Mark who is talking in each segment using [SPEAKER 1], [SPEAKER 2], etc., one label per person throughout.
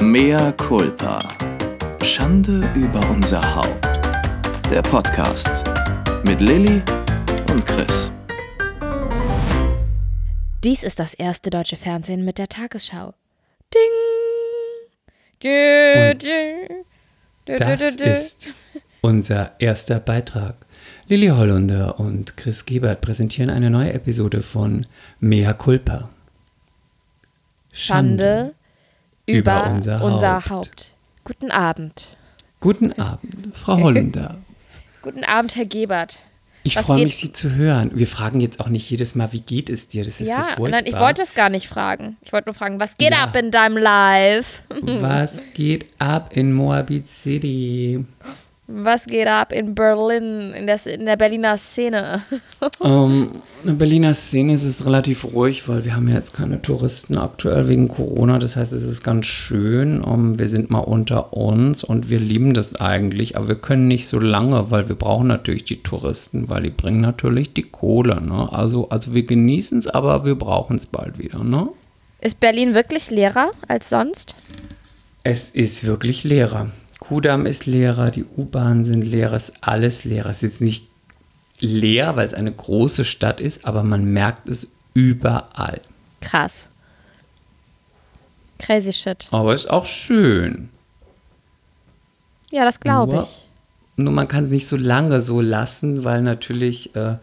[SPEAKER 1] Mea culpa. Schande über unser Haupt. Der Podcast mit Lilly und Chris.
[SPEAKER 2] Dies ist das erste deutsche Fernsehen mit der Tagesschau. Ding! Dü,
[SPEAKER 3] Und
[SPEAKER 2] dü, dü,
[SPEAKER 3] Das
[SPEAKER 2] dü, dü, dü.
[SPEAKER 3] ist unser erster Beitrag. Lilly Hollunder und Chris Gebert präsentieren eine neue Episode von Mea Culpa.
[SPEAKER 2] Schande über,
[SPEAKER 3] über
[SPEAKER 2] unser,
[SPEAKER 3] unser
[SPEAKER 2] Haupt.
[SPEAKER 3] Haupt.
[SPEAKER 2] Guten Abend.
[SPEAKER 3] Guten Abend, Frau Hollunder.
[SPEAKER 2] Guten Abend, Herr Gebert.
[SPEAKER 3] Ich freue mich, Sie zu hören. Wir fragen jetzt auch nicht jedes Mal, wie geht es dir? Das ist so
[SPEAKER 2] ja,
[SPEAKER 3] furchtbar.
[SPEAKER 2] nein, ich wollte es gar nicht fragen. Ich wollte nur fragen, was geht
[SPEAKER 3] Ja.
[SPEAKER 2] ab in deinem Live?
[SPEAKER 3] Was geht ab in Moabit City?
[SPEAKER 2] Was geht ab in Berlin, in der, in der Berliner Szene?
[SPEAKER 3] Ähm, in der Berliner Szene ist es relativ ruhig, weil wir haben ja jetzt keine Touristen aktuell wegen Corona. Das heißt, es ist ganz schön. Ähm, wir sind mal unter uns und wir lieben das eigentlich, aber wir können nicht so lange, weil wir brauchen natürlich die Touristen, weil die bringen natürlich die Kohle. Ne? Also, also wir genießen es, aber wir brauchen es bald wieder. Ne?
[SPEAKER 2] Ist Berlin wirklich leerer als sonst?
[SPEAKER 3] Es ist wirklich leerer. Kudamm ist leerer, die U-Bahnen sind leer, es ist alles leer. Es ist jetzt nicht leer, weil es eine große Stadt ist, aber man merkt es überall.
[SPEAKER 2] Krass. Crazy shit.
[SPEAKER 3] Aber es ist auch schön.
[SPEAKER 2] Ja, das glaube ich.
[SPEAKER 3] Nur man kann es nicht so lange so lassen, weil natürlich, äh,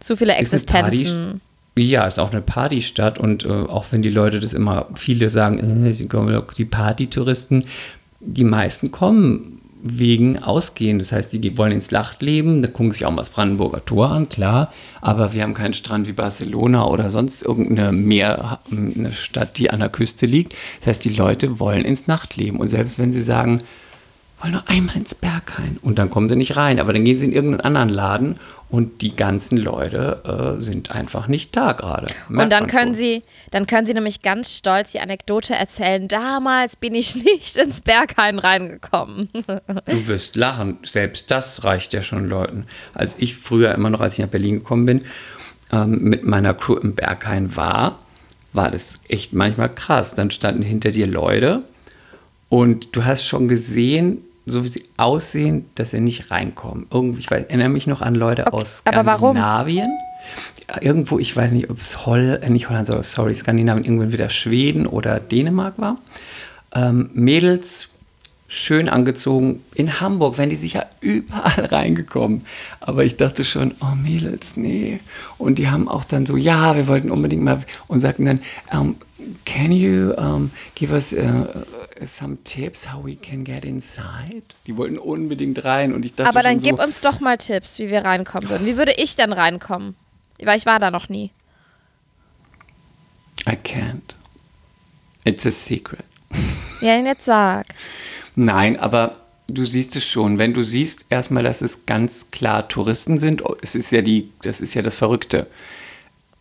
[SPEAKER 2] Zu viele
[SPEAKER 3] Ist eine Party-
[SPEAKER 2] Existenzen.
[SPEAKER 3] ja, ist auch eine Partystadt und äh, auch wenn die Leute das immer, viele sagen, äh, sie kommen doch die Partytouristen, die meisten kommen wegen Ausgehen. Das heißt, die wollen ins Nachtleben, da gucken sich auch mal das Brandenburger Tor an, klar, aber wir haben keinen Strand wie Barcelona oder sonst irgendeine Meer, eine Stadt, die an der Küste liegt. Das heißt, die Leute wollen ins Nachtleben und selbst wenn sie sagen, wollen nur einmal ins Berghain. Und dann kommen sie nicht rein. Aber dann gehen sie in irgendeinen anderen Laden und die ganzen Leute äh, sind einfach nicht da gerade.
[SPEAKER 2] Und dann können
[SPEAKER 3] schon.
[SPEAKER 2] sie, dann können sie nämlich ganz stolz die Anekdote erzählen. Damals bin ich nicht ins Berghain reingekommen.
[SPEAKER 3] Du wirst lachen. Selbst das reicht ja schon Leuten. Als ich früher immer noch, als ich nach Berlin gekommen bin, ähm, mit meiner Crew im Berghain war, war das echt manchmal krass. Dann standen hinter dir Leute und du hast schon gesehen, so wie sie aussehen, dass sie nicht reinkommen. Irgendwie, ich weiß, erinnere mich noch an Leute aus
[SPEAKER 2] aber warum?
[SPEAKER 3] Skandinavien. Irgendwo, ich weiß nicht, ob es Holl, äh, nicht Holland, sondern sorry, Skandinavien, irgendwann wieder Schweden oder Dänemark war. Ähm, Mädels schön angezogen. In Hamburg wären die sicher überall reingekommen. Aber ich dachte schon, oh Mädels, nee. Und die haben auch dann so, ja, wir wollten unbedingt mal und sagten dann, um, can you um, give us uh, some tips how we can get inside? Die wollten unbedingt rein und ich dachte
[SPEAKER 2] Aber dann
[SPEAKER 3] schon so,
[SPEAKER 2] gib uns doch mal Tipps, wie wir reinkommen würden. Wie würde ich dann reinkommen? Weil ich war da noch nie.
[SPEAKER 3] I can't. It's a secret.
[SPEAKER 2] Ja, jetzt sag.
[SPEAKER 3] Nein, aber du siehst es schon. Wenn du siehst erstmal, dass es ganz klar Touristen sind, oh, es ist ja die, das ist ja das Verrückte.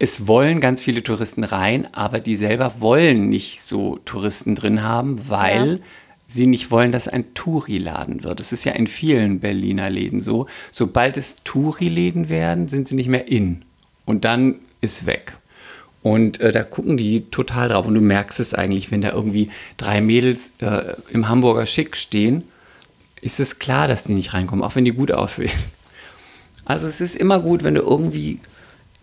[SPEAKER 3] Es wollen ganz viele Touristen rein, aber die selber wollen nicht so Touristen drin haben, weil
[SPEAKER 2] Ja.
[SPEAKER 3] sie nicht wollen, dass ein Touri-Laden wird. Das ist ja in vielen Berliner Läden so. Sobald es Touri-Läden werden, sind sie nicht mehr in. Und dann ist weg. Und äh, da gucken die total drauf. Und du merkst es eigentlich, wenn da irgendwie drei Mädels äh, im Hamburger Schick stehen, ist es klar, dass die nicht reinkommen, auch wenn die gut aussehen. Also es ist immer gut, wenn du irgendwie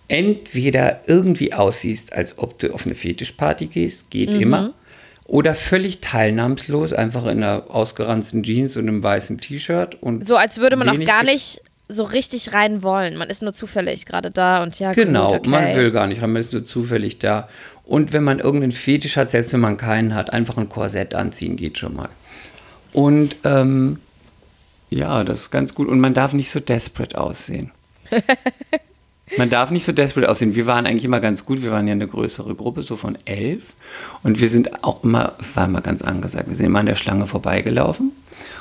[SPEAKER 3] entweder irgendwie aussiehst, als ob du auf eine Fetischparty gehst, geht immer, oder völlig teilnahmslos, einfach in einer ausgeranzten Jeans und einem weißen T-Shirt und
[SPEAKER 2] So als würde man auch gar nicht so richtig rein wollen. Man ist nur zufällig gerade da und ja,
[SPEAKER 3] Genau,
[SPEAKER 2] gut, okay.
[SPEAKER 3] man will gar nicht, man ist nur zufällig da. Und wenn man irgendeinen Fetisch hat, selbst wenn man keinen hat, einfach ein Korsett anziehen geht schon mal. Und ähm, ja, das ist ganz gut. Und man darf nicht so desperate aussehen. man darf nicht so desperate aussehen. Wir waren eigentlich immer ganz gut. Wir waren ja eine größere Gruppe, so von elf. Und wir sind auch immer, es war immer ganz angesagt, wir sind immer an der Schlange vorbeigelaufen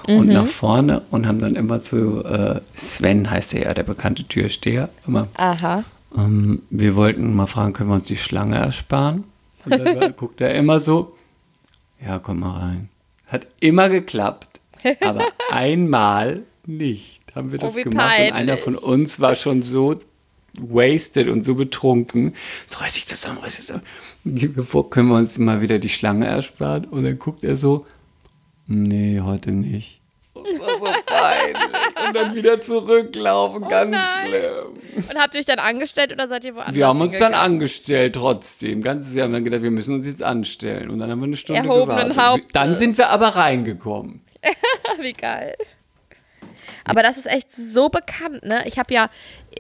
[SPEAKER 3] und nach vorne und haben dann immer zu äh, Sven, heißt er ja, der bekannte Türsteher, immer
[SPEAKER 2] Aha.
[SPEAKER 3] ähm, wir wollten mal fragen, können wir uns die Schlange ersparen? Und dann guckt er immer so, ja, komm mal rein. Hat immer geklappt, aber einmal nicht haben wir das
[SPEAKER 2] wie
[SPEAKER 3] gemacht. Und einer
[SPEAKER 2] peinlich.
[SPEAKER 3] von uns war schon so wasted und so betrunken. So reiß dich zusammen, reiß dich zusammen. Gib mir vor, können wir uns mal wieder die Schlange ersparen? Und dann guckt er so, Nee, heute nicht. Das war so peinlich. Und dann wieder zurücklaufen,
[SPEAKER 2] Oh
[SPEAKER 3] ganz
[SPEAKER 2] nein.
[SPEAKER 3] schlimm.
[SPEAKER 2] Und habt ihr euch dann angestellt oder seid ihr woanders
[SPEAKER 3] Wir haben uns dann angestellt trotzdem. Ganz, wir haben dann gedacht, wir müssen uns jetzt anstellen. Und dann haben wir eine Stunde
[SPEAKER 2] Erhobenen
[SPEAKER 3] gewartet.
[SPEAKER 2] Hauptes.
[SPEAKER 3] Dann sind wir aber reingekommen.
[SPEAKER 2] Wie geil. Aber das ist echt so bekannt, ne? Ich habe ja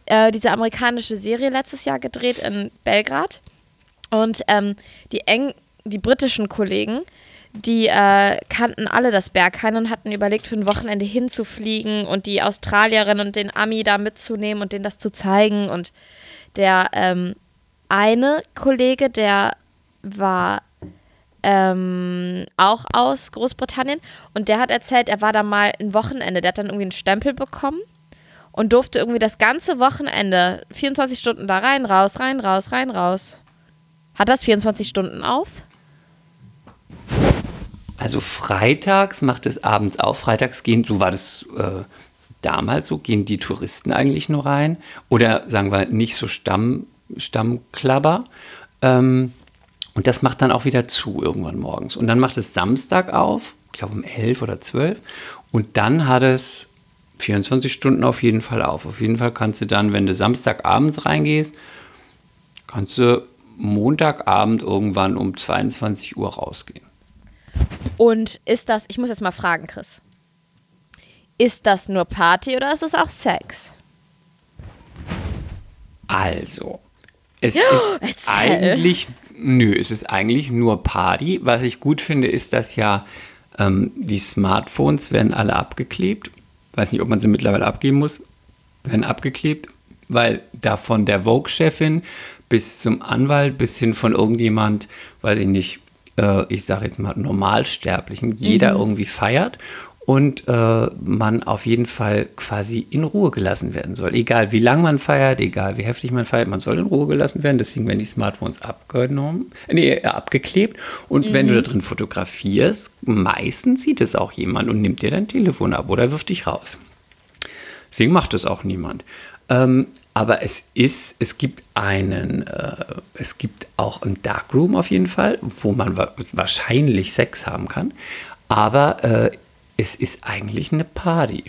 [SPEAKER 2] äh, diese amerikanische Serie letztes Jahr gedreht in Belgrad. Und ähm, die eng, die britischen Kollegen, die äh, kannten alle das Berghain und hatten überlegt, für ein Wochenende hinzufliegen und die Australierin und den Ami da mitzunehmen und denen das zu zeigen. Und der ähm, eine Kollege, der war ähm, auch aus Großbritannien und der hat erzählt, er war da mal ein Wochenende, der hat dann irgendwie einen Stempel bekommen und durfte irgendwie das ganze Wochenende 24 Stunden da rein, raus, rein, raus, rein, raus. Hat das 24 Stunden auf?
[SPEAKER 3] Also freitags macht es abends auf. Freitags gehen, so war das äh, damals so, gehen die Touristen eigentlich nur rein. Oder sagen wir nicht so Stamm, Stammklabber. Ähm, und das macht dann auch wieder zu irgendwann morgens. Und dann macht es Samstag auf, ich glaube um 11 oder 12. Und dann hat es 24 Stunden auf jeden Fall auf. Auf jeden Fall kannst du dann, wenn du Samstagabends reingehst, kannst du Montagabend irgendwann um 22 Uhr rausgehen.
[SPEAKER 2] Und ist das, ich muss jetzt mal fragen, Chris. Ist das nur Party oder ist es auch Sex?
[SPEAKER 3] Also, es ist
[SPEAKER 2] erzähl.
[SPEAKER 3] eigentlich, nö, es ist eigentlich nur Party. Was ich gut finde, ist, dass ja ähm, die Smartphones werden alle abgeklebt. Weiß nicht, ob man sie mittlerweile abgeben muss. Werden abgeklebt, weil da von der Vogue-Chefin bis zum Anwalt, bis hin von irgendjemand, weiß ich nicht, äh, ich sage jetzt mal Normalsterblichen, jeder irgendwie feiert und äh, man auf jeden Fall quasi in Ruhe gelassen werden soll. Egal wie lang man feiert, egal wie heftig man feiert, man soll in Ruhe gelassen werden. Deswegen werden die Smartphones abgenommen, nee, äh, abgeklebt. Und wenn du da drin fotografierst, meistens sieht es auch jemand und nimmt dir dein Telefon ab oder wirft dich raus. Deswegen macht es auch niemand. Ähm, aber es ist, es gibt einen, äh, es gibt auch ein Darkroom auf jeden Fall, wo man wa wahrscheinlich Sex haben kann. Aber äh, es ist eigentlich eine Party.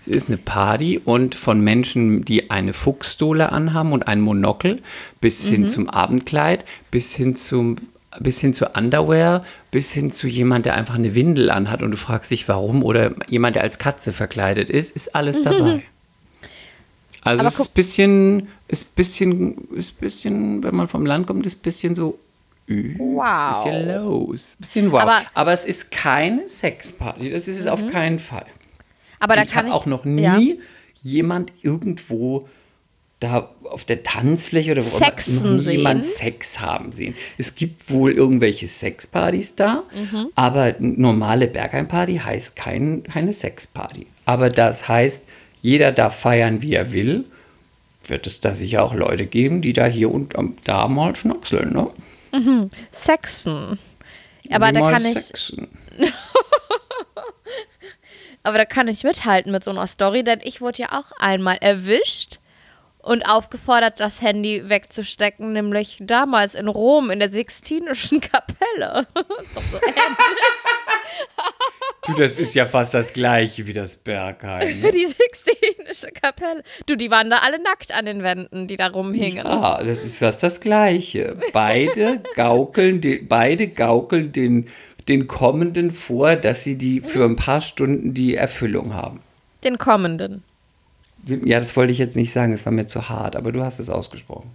[SPEAKER 3] Es ist eine Party und von Menschen, die eine Fuchsdohle anhaben und ein Monokel, bis hin zum Abendkleid, bis hin zum bis hin zu Underwear, bis hin zu jemand, der einfach eine Windel anhat und du fragst dich warum oder jemand, der als Katze verkleidet ist, ist alles dabei. Also
[SPEAKER 2] Aber
[SPEAKER 3] es ist ein bisschen, ist bisschen, ist bisschen, wenn man vom Land kommt, ist ein bisschen so, äh, was ist hier los? Bisschen wow.
[SPEAKER 2] Aber-
[SPEAKER 3] Aber, es ist keine Sexparty, das ist es auf keinen Fall.
[SPEAKER 2] Aber da
[SPEAKER 3] ich
[SPEAKER 2] kann
[SPEAKER 3] habe
[SPEAKER 2] ich
[SPEAKER 3] auch noch nie
[SPEAKER 2] Ja.
[SPEAKER 3] jemand irgendwo da auf der Tanzfläche oder wo
[SPEAKER 2] Sexen
[SPEAKER 3] immer jemand. Sex haben sehen. Es gibt wohl irgendwelche Sexpartys da,
[SPEAKER 2] Mhm.
[SPEAKER 3] aber normale Bergheimparty heißt kein, keine Sexparty. Aber das heißt, jeder darf feiern, wie er will. Wird es da sicher auch Leute geben, die da hier und da mal schnackseln, ne?
[SPEAKER 2] Sexen. Aber
[SPEAKER 3] Die
[SPEAKER 2] da kann ich,
[SPEAKER 3] sexen.
[SPEAKER 2] aber da kann ich mithalten mit so einer Story, denn ich wurde ja auch einmal erwischt und aufgefordert, das Handy wegzustecken, nämlich damals in Rom in der Sixtinischen Kapelle. ist doch so ähnlich.
[SPEAKER 3] Du, das ist ja fast das gleiche wie das Bergheim. Ne?
[SPEAKER 2] die Sixtinische Kapelle. Du, die waren da alle nackt an den Wänden, die da rumhingen.
[SPEAKER 3] Ja, das ist fast das Gleiche. Beide gaukeln, die, beide gaukeln den, den Kommenden vor, dass sie die für ein paar Stunden die Erfüllung haben.
[SPEAKER 2] Den kommenden.
[SPEAKER 3] Ja, das wollte ich jetzt nicht sagen, das war mir zu hart, aber du hast es ausgesprochen.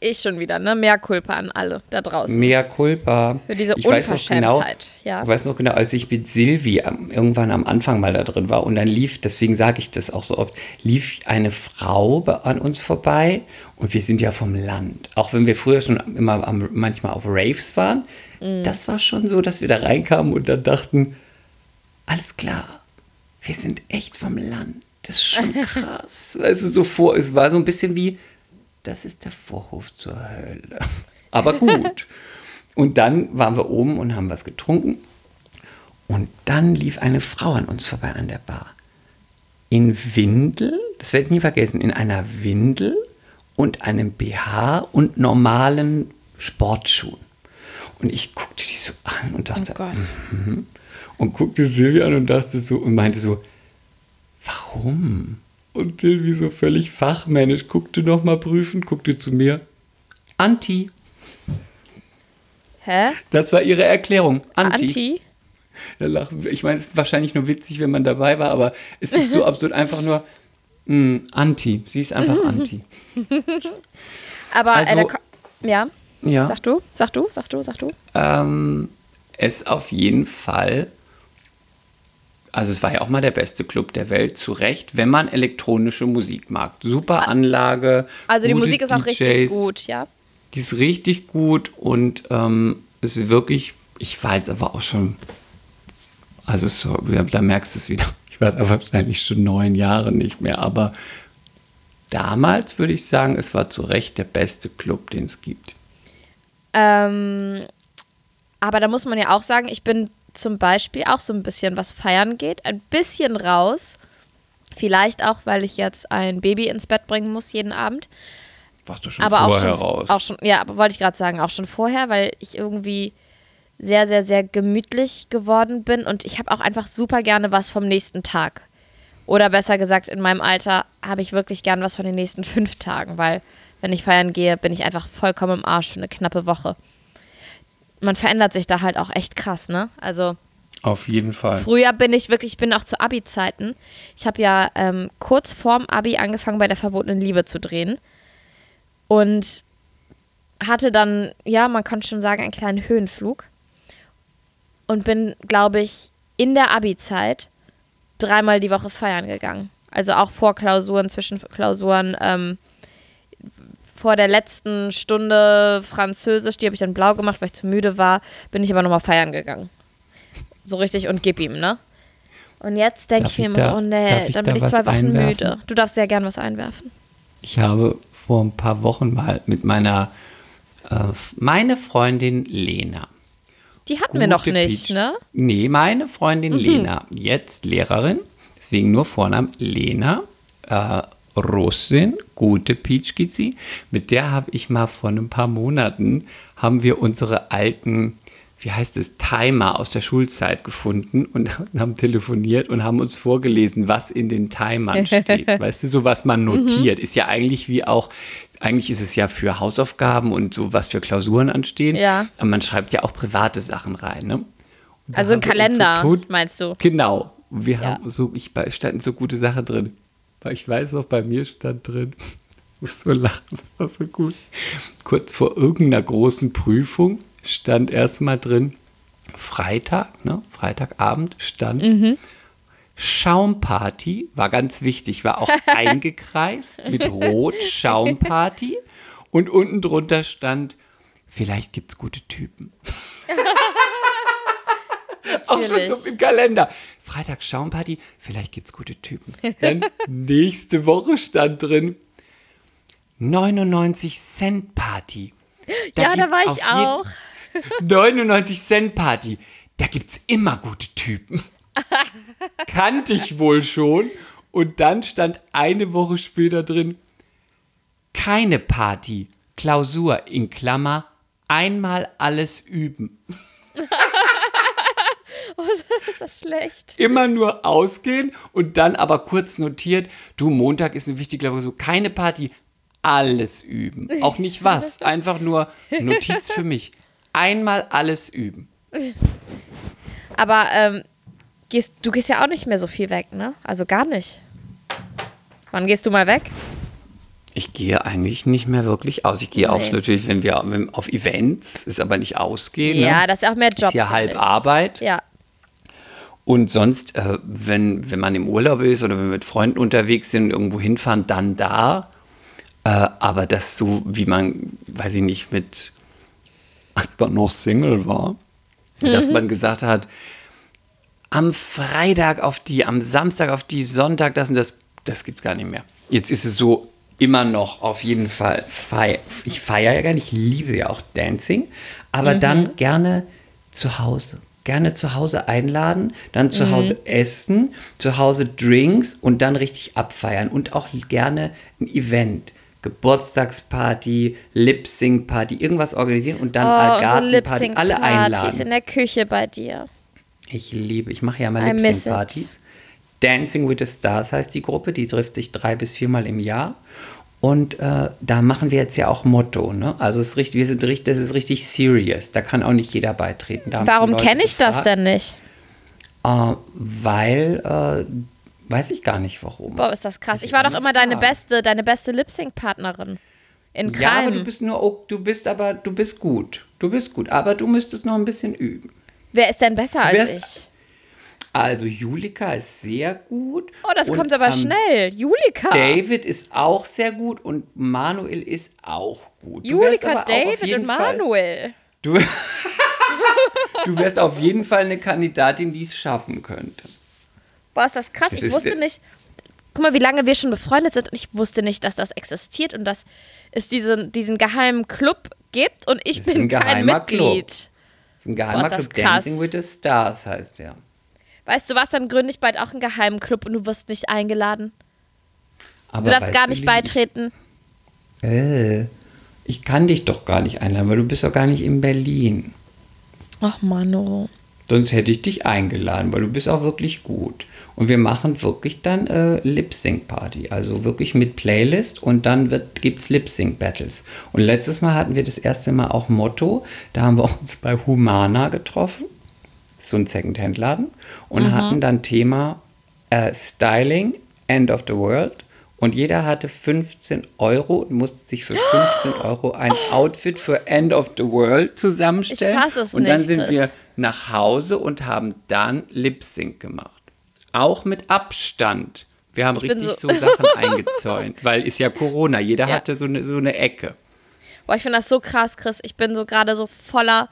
[SPEAKER 2] Ich schon wieder, ne? Mehr Kulpa an alle da draußen.
[SPEAKER 3] Mea culpa.
[SPEAKER 2] Für diese
[SPEAKER 3] ich genau,
[SPEAKER 2] Unverschämtheit, ja.
[SPEAKER 3] Ich weiß noch genau, als ich mit Silvi am, irgendwann am Anfang mal da drin war und dann lief, deswegen sage ich das auch so oft, lief eine Frau an uns vorbei und wir sind ja vom Land. Auch wenn wir früher schon immer am, manchmal auf Raves waren,
[SPEAKER 2] Mhm.
[SPEAKER 3] das war schon so, dass wir da reinkamen und dann dachten, alles klar, wir sind echt vom Land. Das ist schon krass. es ist so vor, es war so ein bisschen wie, das ist der Vorhof zur Hölle. Aber gut. Und dann waren wir oben und haben was getrunken. Und dann lief eine Frau an uns vorbei an der Bar. In Windel, das werde ich nie vergessen, in einer Windel und einem BH und normalen Sportschuhen. Und ich guckte die so an und dachte,
[SPEAKER 2] Oh Gott.
[SPEAKER 3] mhm. und guckte Silvia an und dachte so und meinte so, warum? Und Silvi so völlig fachmännisch guckte nochmal prüfen, guckte zu mir, Anti.
[SPEAKER 2] Hä?
[SPEAKER 3] Das war ihre Erklärung. Anti.
[SPEAKER 2] Anti?
[SPEAKER 3] Da lachen. Ich meine, es ist wahrscheinlich nur witzig, wenn man dabei war, aber es ist so absurd. Einfach nur mh, Anti. Sie ist einfach Anti.
[SPEAKER 2] Aber,
[SPEAKER 3] Also-
[SPEAKER 2] äh, da ko- ja,
[SPEAKER 3] Ja.
[SPEAKER 2] sag du, sag du, sag du, sag du.
[SPEAKER 3] Ähm, es auf jeden Fall. Also es war ja auch mal der beste Club der Welt, zu Recht, wenn man elektronische Musik mag. Super Anlage.
[SPEAKER 2] Also die Musik ist auch richtig
[SPEAKER 3] DJs.
[SPEAKER 2] gut, ja.
[SPEAKER 3] Die ist richtig gut und ähm, es ist wirklich, ich war jetzt aber auch schon, also so, da merkst du es wieder, ich war da wahrscheinlich schon neun Jahre nicht mehr, aber damals würde ich sagen, es war zu Recht der beste Club, den es gibt.
[SPEAKER 2] Ähm, aber da muss man ja auch sagen, ich bin zum Beispiel auch so ein bisschen, was feiern geht, ein bisschen raus. Vielleicht auch, weil ich jetzt ein Baby ins Bett bringen muss jeden Abend.
[SPEAKER 3] Warst du schon
[SPEAKER 2] aber auch
[SPEAKER 3] vorher
[SPEAKER 2] schon,
[SPEAKER 3] raus?
[SPEAKER 2] auch schon, ja, aber wollte ich gerade sagen, auch schon vorher, weil ich irgendwie sehr, sehr, sehr gemütlich geworden bin und ich habe auch einfach super gerne was vom nächsten Tag. Oder besser gesagt, in meinem Alter habe ich wirklich gern was von den nächsten fünf Tagen, weil wenn ich feiern gehe, bin ich einfach vollkommen im Arsch für eine knappe Woche. Man verändert sich da halt auch echt krass, ne? Also
[SPEAKER 3] Auf jeden Fall.
[SPEAKER 2] Früher bin ich wirklich, ich bin auch zu Abi-Zeiten. Ich habe ja ähm, kurz vorm Abi angefangen, bei der verbotenen Liebe zu drehen. Und hatte dann, ja, man kann schon sagen, einen kleinen Höhenflug. Und bin, glaube ich, in der Abi-Zeit dreimal die Woche feiern gegangen. Also auch vor Klausuren, zwischen Klausuren, ähm, vor der letzten Stunde Französisch, die habe ich dann blau gemacht, weil ich zu müde war, bin ich aber nochmal feiern gegangen. So richtig und gib ihm, ne? Und jetzt denke ich mir immer
[SPEAKER 3] da-
[SPEAKER 2] so, oh nee, dann
[SPEAKER 3] da
[SPEAKER 2] bin ich zwei Wochen
[SPEAKER 3] einwerfen?
[SPEAKER 2] müde. Du darfst sehr gern was einwerfen.
[SPEAKER 3] Ich habe vor ein paar Wochen mal mit meiner, äh, meine Freundin Lena.
[SPEAKER 2] Die hatten wir noch nicht,
[SPEAKER 3] Peach.
[SPEAKER 2] ne?
[SPEAKER 3] Nee, meine Freundin Lena, jetzt Lehrerin, deswegen nur Vornamen Lena, äh, Russin, gute Peach geht sie. Mit der habe ich mal vor ein paar Monaten, haben wir unsere alten, wie heißt es, Timer aus der Schulzeit gefunden und haben telefoniert und haben uns vorgelesen, was in den Timern steht. weißt du, so was man notiert. Ist ja eigentlich wie auch, eigentlich ist es ja für Hausaufgaben und so, was für Klausuren anstehen.
[SPEAKER 2] Ja.
[SPEAKER 3] Aber man schreibt ja auch private Sachen rein, ne? Da
[SPEAKER 2] Also ein
[SPEAKER 3] so
[SPEAKER 2] Kalender,
[SPEAKER 3] tot-
[SPEAKER 2] meinst du?
[SPEAKER 3] Genau. Wir
[SPEAKER 2] Ja.
[SPEAKER 3] haben so, ich bei- standen so gute Sachen drin. Ich weiß noch, bei mir stand drin, ich muss so lachen, das war so gut. Kurz vor irgendeiner großen Prüfung stand erstmal drin, Freitag, ne? Freitagabend stand
[SPEAKER 2] Mhm.
[SPEAKER 3] Schaumparty, war ganz wichtig, war auch eingekreist mit Rot, Schaumparty. Und unten drunter stand, vielleicht gibt es gute Typen. Auch schon so im Kalender. Freitag Schaumparty, vielleicht gibt's gute Typen. Dann nächste Woche stand drin 99 Cent Party.
[SPEAKER 2] ja, da war ich auch.
[SPEAKER 3] 99 Cent Party. Da gibt's immer gute Typen. Kannte ich wohl schon. Und dann stand eine Woche später drin, keine Party, Klausur in Klammer, einmal alles üben.
[SPEAKER 2] Oh, ist das schlecht.
[SPEAKER 3] immer nur ausgehen und dann aber kurz notiert, du, Montag ist eine wichtige Klausur, keine Party, alles üben. Auch nicht was, einfach nur Notiz für mich. Einmal alles üben.
[SPEAKER 2] Aber ähm, gehst, du gehst ja auch nicht mehr so viel weg, ne? Also gar nicht. Wann gehst du mal weg?
[SPEAKER 3] Ich gehe eigentlich nicht mehr wirklich aus. Ich gehe auch
[SPEAKER 2] Nee.
[SPEAKER 3] natürlich, wenn wir auf Events, ist aber nicht ausgehen.
[SPEAKER 2] Ja,
[SPEAKER 3] ne?
[SPEAKER 2] das ist auch mehr Job.
[SPEAKER 3] ist ja halb
[SPEAKER 2] ich.
[SPEAKER 3] Arbeit.
[SPEAKER 2] Ja.
[SPEAKER 3] Und sonst, äh, wenn, wenn man im Urlaub ist oder wenn wir mit Freunden unterwegs sind und irgendwo hinfahren, dann da. Äh, aber das so, wie man, weiß ich nicht, mit, als man noch Single war, dass man gesagt hat, am Freitag auf die, am Samstag auf die, Sonntag das und das, das gibt's gar nicht mehr. Jetzt ist es so immer noch auf jeden Fall, fei ich feiere ja gar nicht, ich liebe ja auch Dancing, aber dann gerne zu Hause. Gerne zu Hause einladen, dann zu Hause essen, zu Hause Drinks und dann richtig abfeiern und auch gerne ein Event. Geburtstagsparty, Lip-Sync-Party, irgendwas organisieren und dann
[SPEAKER 2] Oh,
[SPEAKER 3] Gartenparty, alle
[SPEAKER 2] Lip-Sync-Partys in
[SPEAKER 3] einladen.
[SPEAKER 2] der Küche bei dir.
[SPEAKER 3] Ich liebe, ich mache ja mal Lip-Sync-Partys. Dancing with the Stars heißt die Gruppe, die trifft sich drei bis viermal im Jahr. Und äh, da machen wir jetzt ja auch Motto, ne? Also es ist richtig, wir sind richtig, das ist richtig serious. Da kann auch nicht jeder beitreten. Da
[SPEAKER 2] Warum kenne ich das
[SPEAKER 3] gefragt,
[SPEAKER 2] denn nicht?
[SPEAKER 3] Äh, weil, äh, weiß ich gar nicht warum.
[SPEAKER 2] Boah, ist das krass.
[SPEAKER 3] Muss
[SPEAKER 2] Ich war doch immer deine
[SPEAKER 3] fragen.
[SPEAKER 2] beste, deine beste Lip-Sync-Partnerin. In
[SPEAKER 3] Ja, aber du bist nur, oh, du bist aber, du bist gut. Du bist gut, aber du müsstest noch ein bisschen üben.
[SPEAKER 2] Wer ist denn besser als ich?
[SPEAKER 3] Also Julika ist sehr gut.
[SPEAKER 2] Oh, das
[SPEAKER 3] und,
[SPEAKER 2] kommt aber
[SPEAKER 3] ähm,
[SPEAKER 2] schnell. Julika.
[SPEAKER 3] David ist auch sehr gut und Manuel ist auch gut. Du
[SPEAKER 2] Julika, David und
[SPEAKER 3] Fall-
[SPEAKER 2] Manuel.
[SPEAKER 3] Du, du wärst auf jeden Fall eine Kandidatin, die es schaffen könnte.
[SPEAKER 2] Boah, ist das krass.
[SPEAKER 3] Das
[SPEAKER 2] ich wusste nicht. Guck mal, wie lange wir schon befreundet sind und ich wusste nicht, dass das existiert und dass es diesen, diesen geheimen Club gibt und ich bin
[SPEAKER 3] ein
[SPEAKER 2] kein
[SPEAKER 3] geheimer
[SPEAKER 2] Mitglied.
[SPEAKER 3] Club. Das ist ein geheimer
[SPEAKER 2] Boah, ist das
[SPEAKER 3] Club.
[SPEAKER 2] krass.
[SPEAKER 3] Dancing with the Stars heißt der.
[SPEAKER 2] Weißt du was, dann gründe ich bald auch einen geheimen Club und du wirst nicht eingeladen.
[SPEAKER 3] Aber
[SPEAKER 2] Du darfst gar nicht
[SPEAKER 3] Lili,
[SPEAKER 2] beitreten.
[SPEAKER 3] Äh, ich kann dich doch gar nicht einladen, weil du bist doch gar nicht in Berlin.
[SPEAKER 2] Ach, Mano.
[SPEAKER 3] Sonst hätte ich dich eingeladen, weil du bist auch wirklich gut. Und wir machen wirklich dann äh, Lip-Sync-Party. Also wirklich mit Playlist und dann gibt es Lip-Sync-Battles. Und letztes Mal hatten wir das erste Mal auch Motto. Da haben wir uns bei Humana getroffen. So ein Second-Hand-Laden. Und hatten dann Thema äh, Styling, End of the World. Und jeder hatte 15 Euro und musste sich für 15 Euro ein Outfit für End of the World zusammenstellen.
[SPEAKER 2] Ich fass es
[SPEAKER 3] und dann
[SPEAKER 2] nicht,
[SPEAKER 3] sind
[SPEAKER 2] Chris.
[SPEAKER 3] wir nach Hause und haben dann Lip Sync gemacht. Auch mit Abstand. Wir haben
[SPEAKER 2] Ich
[SPEAKER 3] richtig so,
[SPEAKER 2] so-
[SPEAKER 3] Sachen eingezäunt, weil ist ja Corona. Jeder
[SPEAKER 2] Ja.
[SPEAKER 3] hatte so eine, so eine Ecke.
[SPEAKER 2] Boah, ich finde das so krass, Chris. Ich bin so gerade so voller.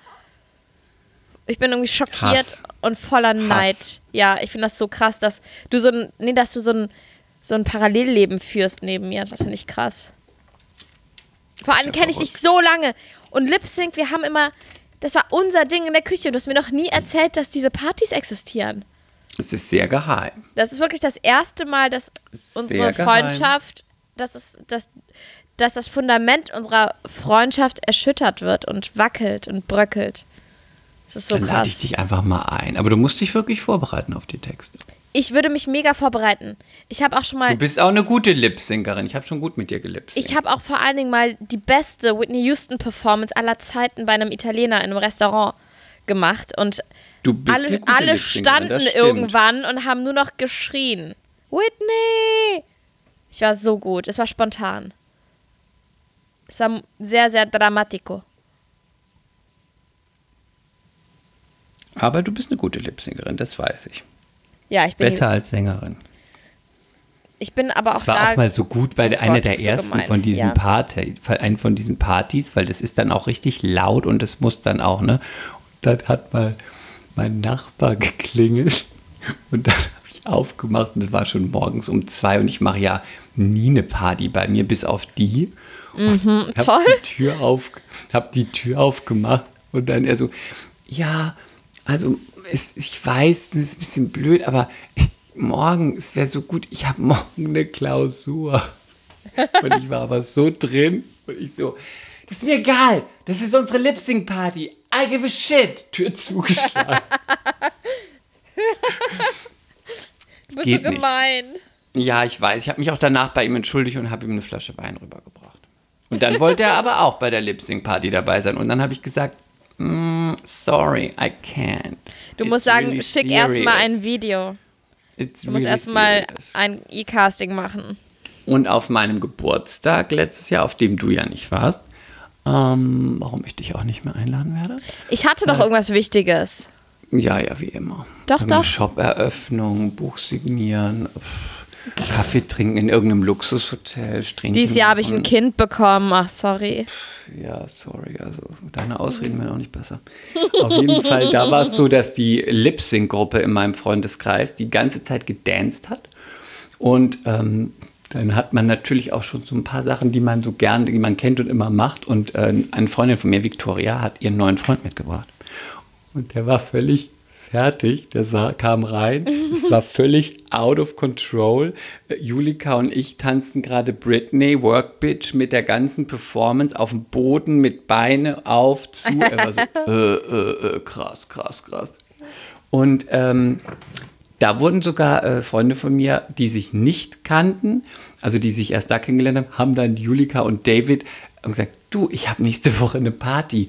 [SPEAKER 2] Ich bin irgendwie schockiert
[SPEAKER 3] Hass.
[SPEAKER 2] und voller Neid. Ja, ich finde das so krass, dass du so ein, nee, dass du so ein, so ein Parallelleben führst neben mir. Das finde ich krass. Vor allem
[SPEAKER 3] ja
[SPEAKER 2] kenne ich dich so lange. Und Lip Sync, wir haben immer, das war unser Ding in der Küche. Du hast mir noch nie erzählt, dass diese Partys existieren.
[SPEAKER 3] Es ist sehr geheim.
[SPEAKER 2] Das ist wirklich das erste Mal, dass unsere
[SPEAKER 3] Sehr geheim.
[SPEAKER 2] Freundschaft, dass, es, dass, dass das Fundament unserer Freundschaft erschüttert wird und wackelt und bröckelt. Das ist so
[SPEAKER 3] Dann lade ich dich einfach mal ein. Aber du musst dich wirklich vorbereiten auf die Texte.
[SPEAKER 2] Ich würde mich mega vorbereiten. Ich habe auch schon mal,
[SPEAKER 3] Du bist auch eine gute Lip-Syncerin. Ich habe schon gut mit dir gelipsingt.
[SPEAKER 2] ich habe auch vor allen Dingen mal die beste Whitney Houston Performance aller Zeiten bei einem Italiener in einem Restaurant gemacht und alle, alle standen irgendwann und haben nur noch geschrien. Whitney! Ich war so gut. Es war spontan. Es war sehr, sehr dramatico.
[SPEAKER 3] Aber du bist eine gute Lip-Syncerin, das weiß ich.
[SPEAKER 2] Ja, ich bin,
[SPEAKER 3] Besser als Sängerin.
[SPEAKER 2] ich bin aber auch
[SPEAKER 3] Das war
[SPEAKER 2] da.
[SPEAKER 3] auch mal so gut bei
[SPEAKER 2] Oh
[SPEAKER 3] einer
[SPEAKER 2] Gott,
[SPEAKER 3] der
[SPEAKER 2] so
[SPEAKER 3] ersten
[SPEAKER 2] gemein.
[SPEAKER 3] von diesen
[SPEAKER 2] Ja.
[SPEAKER 3] Party, einen von diesen Partys, weil das ist dann auch richtig laut und es muss dann auch, ne? Und dann hat mal mein Nachbar geklingelt und dann habe ich aufgemacht und es war schon morgens um zwei und ich mache ja nie eine Party bei mir, bis auf die. Und hab
[SPEAKER 2] Mhm, toll.
[SPEAKER 3] Die Tür auf, habe die Tür aufgemacht und dann er so, ja, also es, ich weiß, das ist ein bisschen blöd, aber morgen, es wäre so gut, ich habe morgen eine Klausur. Und ich war aber so drin und ich so, das ist mir egal, das ist unsere Lip-Sync-Party. I give a shit. Tür zugeschlagen.
[SPEAKER 2] du bist so
[SPEAKER 3] geht nicht.
[SPEAKER 2] gemein.
[SPEAKER 3] ja, ich weiß, ich habe mich auch danach bei ihm entschuldigt und habe ihm eine Flasche Wein rübergebracht. Und dann wollte er aber auch bei der Lip-Sync-Party dabei sein. Und dann habe ich gesagt, "Mm, sorry, I can't.
[SPEAKER 2] Du
[SPEAKER 3] It's
[SPEAKER 2] musst sagen,
[SPEAKER 3] really
[SPEAKER 2] schick erstmal ein Video.
[SPEAKER 3] It's
[SPEAKER 2] Du musst
[SPEAKER 3] really
[SPEAKER 2] erstmal ein E-Casting machen.
[SPEAKER 3] Und auf meinem Geburtstag letztes Jahr, auf dem du ja nicht warst, ähm, warum ich dich auch nicht mehr einladen werde?
[SPEAKER 2] Ich hatte doch irgendwas Wichtiges.
[SPEAKER 3] Ja, ja, wie immer.
[SPEAKER 2] Doch, doch.
[SPEAKER 3] Shop-Eröffnung, Buch signieren, pff, Kaffee trinken in irgendeinem Luxushotel, Strähnchen
[SPEAKER 2] Dieses Jahr habe ich ein. Kind bekommen. Ach, sorry.
[SPEAKER 3] Ja, sorry, also deine Ausreden werden auch nicht besser. Auf jeden Fall, da war es so, dass die Lip-Sync-Gruppe in meinem Freundeskreis die ganze Zeit gedanced hat. Und ähm, dann hat man natürlich auch schon so ein paar Sachen, die man so gern, die man kennt und immer macht. Und äh, eine Freundin von mir, Victoria, hat ihren neuen Freund mitgebracht. Und der war völlig fertig. Der sah, kam rein. es war völlig out of control. Äh, Julika und ich tanzten gerade Britney, Work Bitch, mit der ganzen Performance auf dem Boden mit Beine auf, zu. Er war so, äh, äh, äh, krass, krass, krass. Und ähm, da wurden sogar äh, Freunde von mir, die sich nicht kannten, also die sich erst da kennengelernt haben, haben dann Julika und David gesagt, du, ich habe nächste Woche eine Party.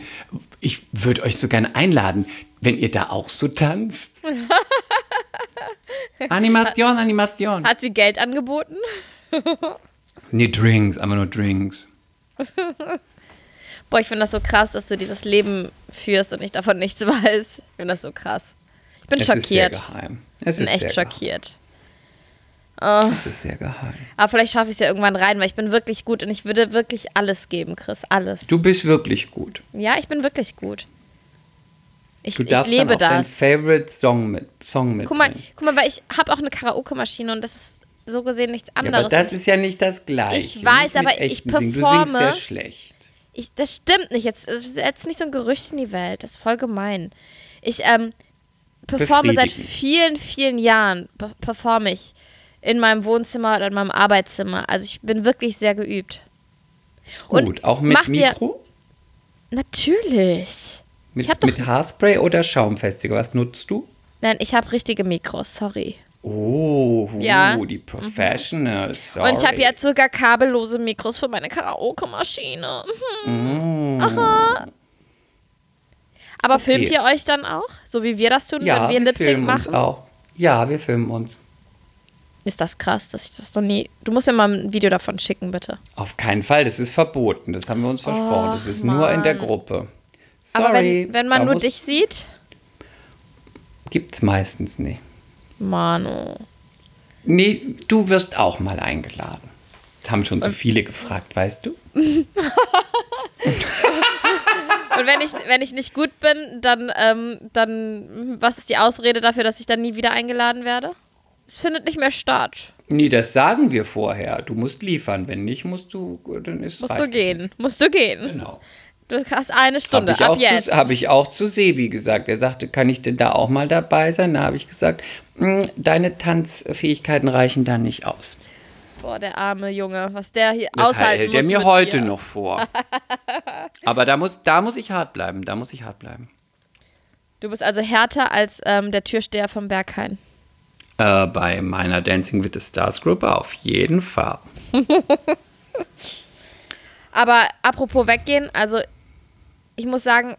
[SPEAKER 3] Ich würde euch so gerne einladen, wenn ihr da auch so tanzt. Animation, Animation.
[SPEAKER 2] Hat sie Geld angeboten?
[SPEAKER 3] nee, Drinks, einfach nur Drinks.
[SPEAKER 2] Boah, ich finde das so krass, dass du dieses Leben führst und ich davon nichts weiß. Ich finde das so krass. Ich bin
[SPEAKER 3] es
[SPEAKER 2] schockiert.
[SPEAKER 3] Ist sehr geheim. Es
[SPEAKER 2] Ich bin
[SPEAKER 3] ist
[SPEAKER 2] echt schockiert.
[SPEAKER 3] Geheim. Es ist sehr geheim.
[SPEAKER 2] Aber vielleicht schaffe ich es ja irgendwann rein, weil ich bin wirklich gut und ich würde wirklich alles geben, Chris. Alles.
[SPEAKER 3] Du bist wirklich gut.
[SPEAKER 2] Ja, ich bin wirklich gut. Ich,
[SPEAKER 3] Du
[SPEAKER 2] ich
[SPEAKER 3] darfst
[SPEAKER 2] lebe
[SPEAKER 3] dann auch
[SPEAKER 2] das.
[SPEAKER 3] Favorite Song mit Song
[SPEAKER 2] Guck mal, guck mal, weil ich habe auch eine Karaoke-Maschine und das ist so gesehen nichts
[SPEAKER 3] Ja,
[SPEAKER 2] anderes.
[SPEAKER 3] aber das
[SPEAKER 2] Und
[SPEAKER 3] ist ja nicht das Gleiche.
[SPEAKER 2] Ich weiß,
[SPEAKER 3] mit
[SPEAKER 2] aber ich
[SPEAKER 3] echten Singen. Du
[SPEAKER 2] performe.
[SPEAKER 3] singst sehr schlecht.
[SPEAKER 2] ich, das stimmt nicht. Jetzt setzt nicht so ein Gerücht in die Welt. Das ist voll gemein. Ich ähm, performe seit vielen, vielen Jahren. Pe performe ich in meinem Wohnzimmer oder in meinem Arbeitszimmer. Also ich bin wirklich sehr geübt. Und
[SPEAKER 3] Gut, auch mit
[SPEAKER 2] mach dir-
[SPEAKER 3] Mikro?
[SPEAKER 2] Natürlich.
[SPEAKER 3] Mit,
[SPEAKER 2] doch-
[SPEAKER 3] mit Haarspray oder Schaumfestiger? Was nutzt du?
[SPEAKER 2] Nein, ich habe richtige Mikros. Sorry.
[SPEAKER 3] Oh,
[SPEAKER 2] Ja.
[SPEAKER 3] die Professionals. Sorry.
[SPEAKER 2] Und ich habe jetzt sogar kabellose Mikros für meine Karaoke-Maschine. Mhm. Aha. Aber filmt ihr euch dann auch? So wie wir das tun,
[SPEAKER 3] ja,
[SPEAKER 2] wenn wir
[SPEAKER 3] wir
[SPEAKER 2] Lip Sync
[SPEAKER 3] filmen uns
[SPEAKER 2] machen?
[SPEAKER 3] auch. Ja, wir filmen uns.
[SPEAKER 2] Ist das krass, dass ich das noch nie. Du musst mir mal ein Video davon schicken, bitte.
[SPEAKER 3] Auf keinen Fall, das ist verboten. Das haben wir uns versprochen. das ist nur in der Gruppe. Sorry.
[SPEAKER 2] Aber wenn, wenn man nur dich sieht,
[SPEAKER 3] Gibt's meistens nicht.
[SPEAKER 2] Manu.
[SPEAKER 3] Nee, du wirst auch mal eingeladen. Das haben schon so viele gefragt, weißt du?
[SPEAKER 2] Und wenn ich, wenn ich nicht gut bin, dann, ähm, dann, was ist die Ausrede dafür, dass ich dann nie wieder eingeladen werde? Es findet nicht mehr statt.
[SPEAKER 3] Nee, das sagen wir vorher. Du musst liefern. Wenn nicht, musst du, dann ist
[SPEAKER 2] Musst
[SPEAKER 3] reicht
[SPEAKER 2] du
[SPEAKER 3] es
[SPEAKER 2] gehen. Musst du gehen.
[SPEAKER 3] nicht. Genau.
[SPEAKER 2] Du hast eine Stunde
[SPEAKER 3] Habe ich,
[SPEAKER 2] ab
[SPEAKER 3] auch
[SPEAKER 2] jetzt.
[SPEAKER 3] zu- hab ich auch zu Sebi gesagt. Er sagte, kann ich denn da auch mal dabei sein? Da habe ich gesagt, "Mm, deine Tanzfähigkeiten reichen da nicht aus.
[SPEAKER 2] Boah, der arme Junge, was der hier
[SPEAKER 3] Das
[SPEAKER 2] aushalten
[SPEAKER 3] hält
[SPEAKER 2] muss
[SPEAKER 3] er mir heute
[SPEAKER 2] dir.
[SPEAKER 3] noch vor. Aber da muss, da muss ich hart bleiben. Da muss ich hart bleiben.
[SPEAKER 2] Du bist also härter als ähm, der Türsteher vom Berghain.
[SPEAKER 3] Äh, bei meiner Dancing with the Stars Gruppe auf jeden Fall.
[SPEAKER 2] Aber apropos weggehen, also ich muss sagen,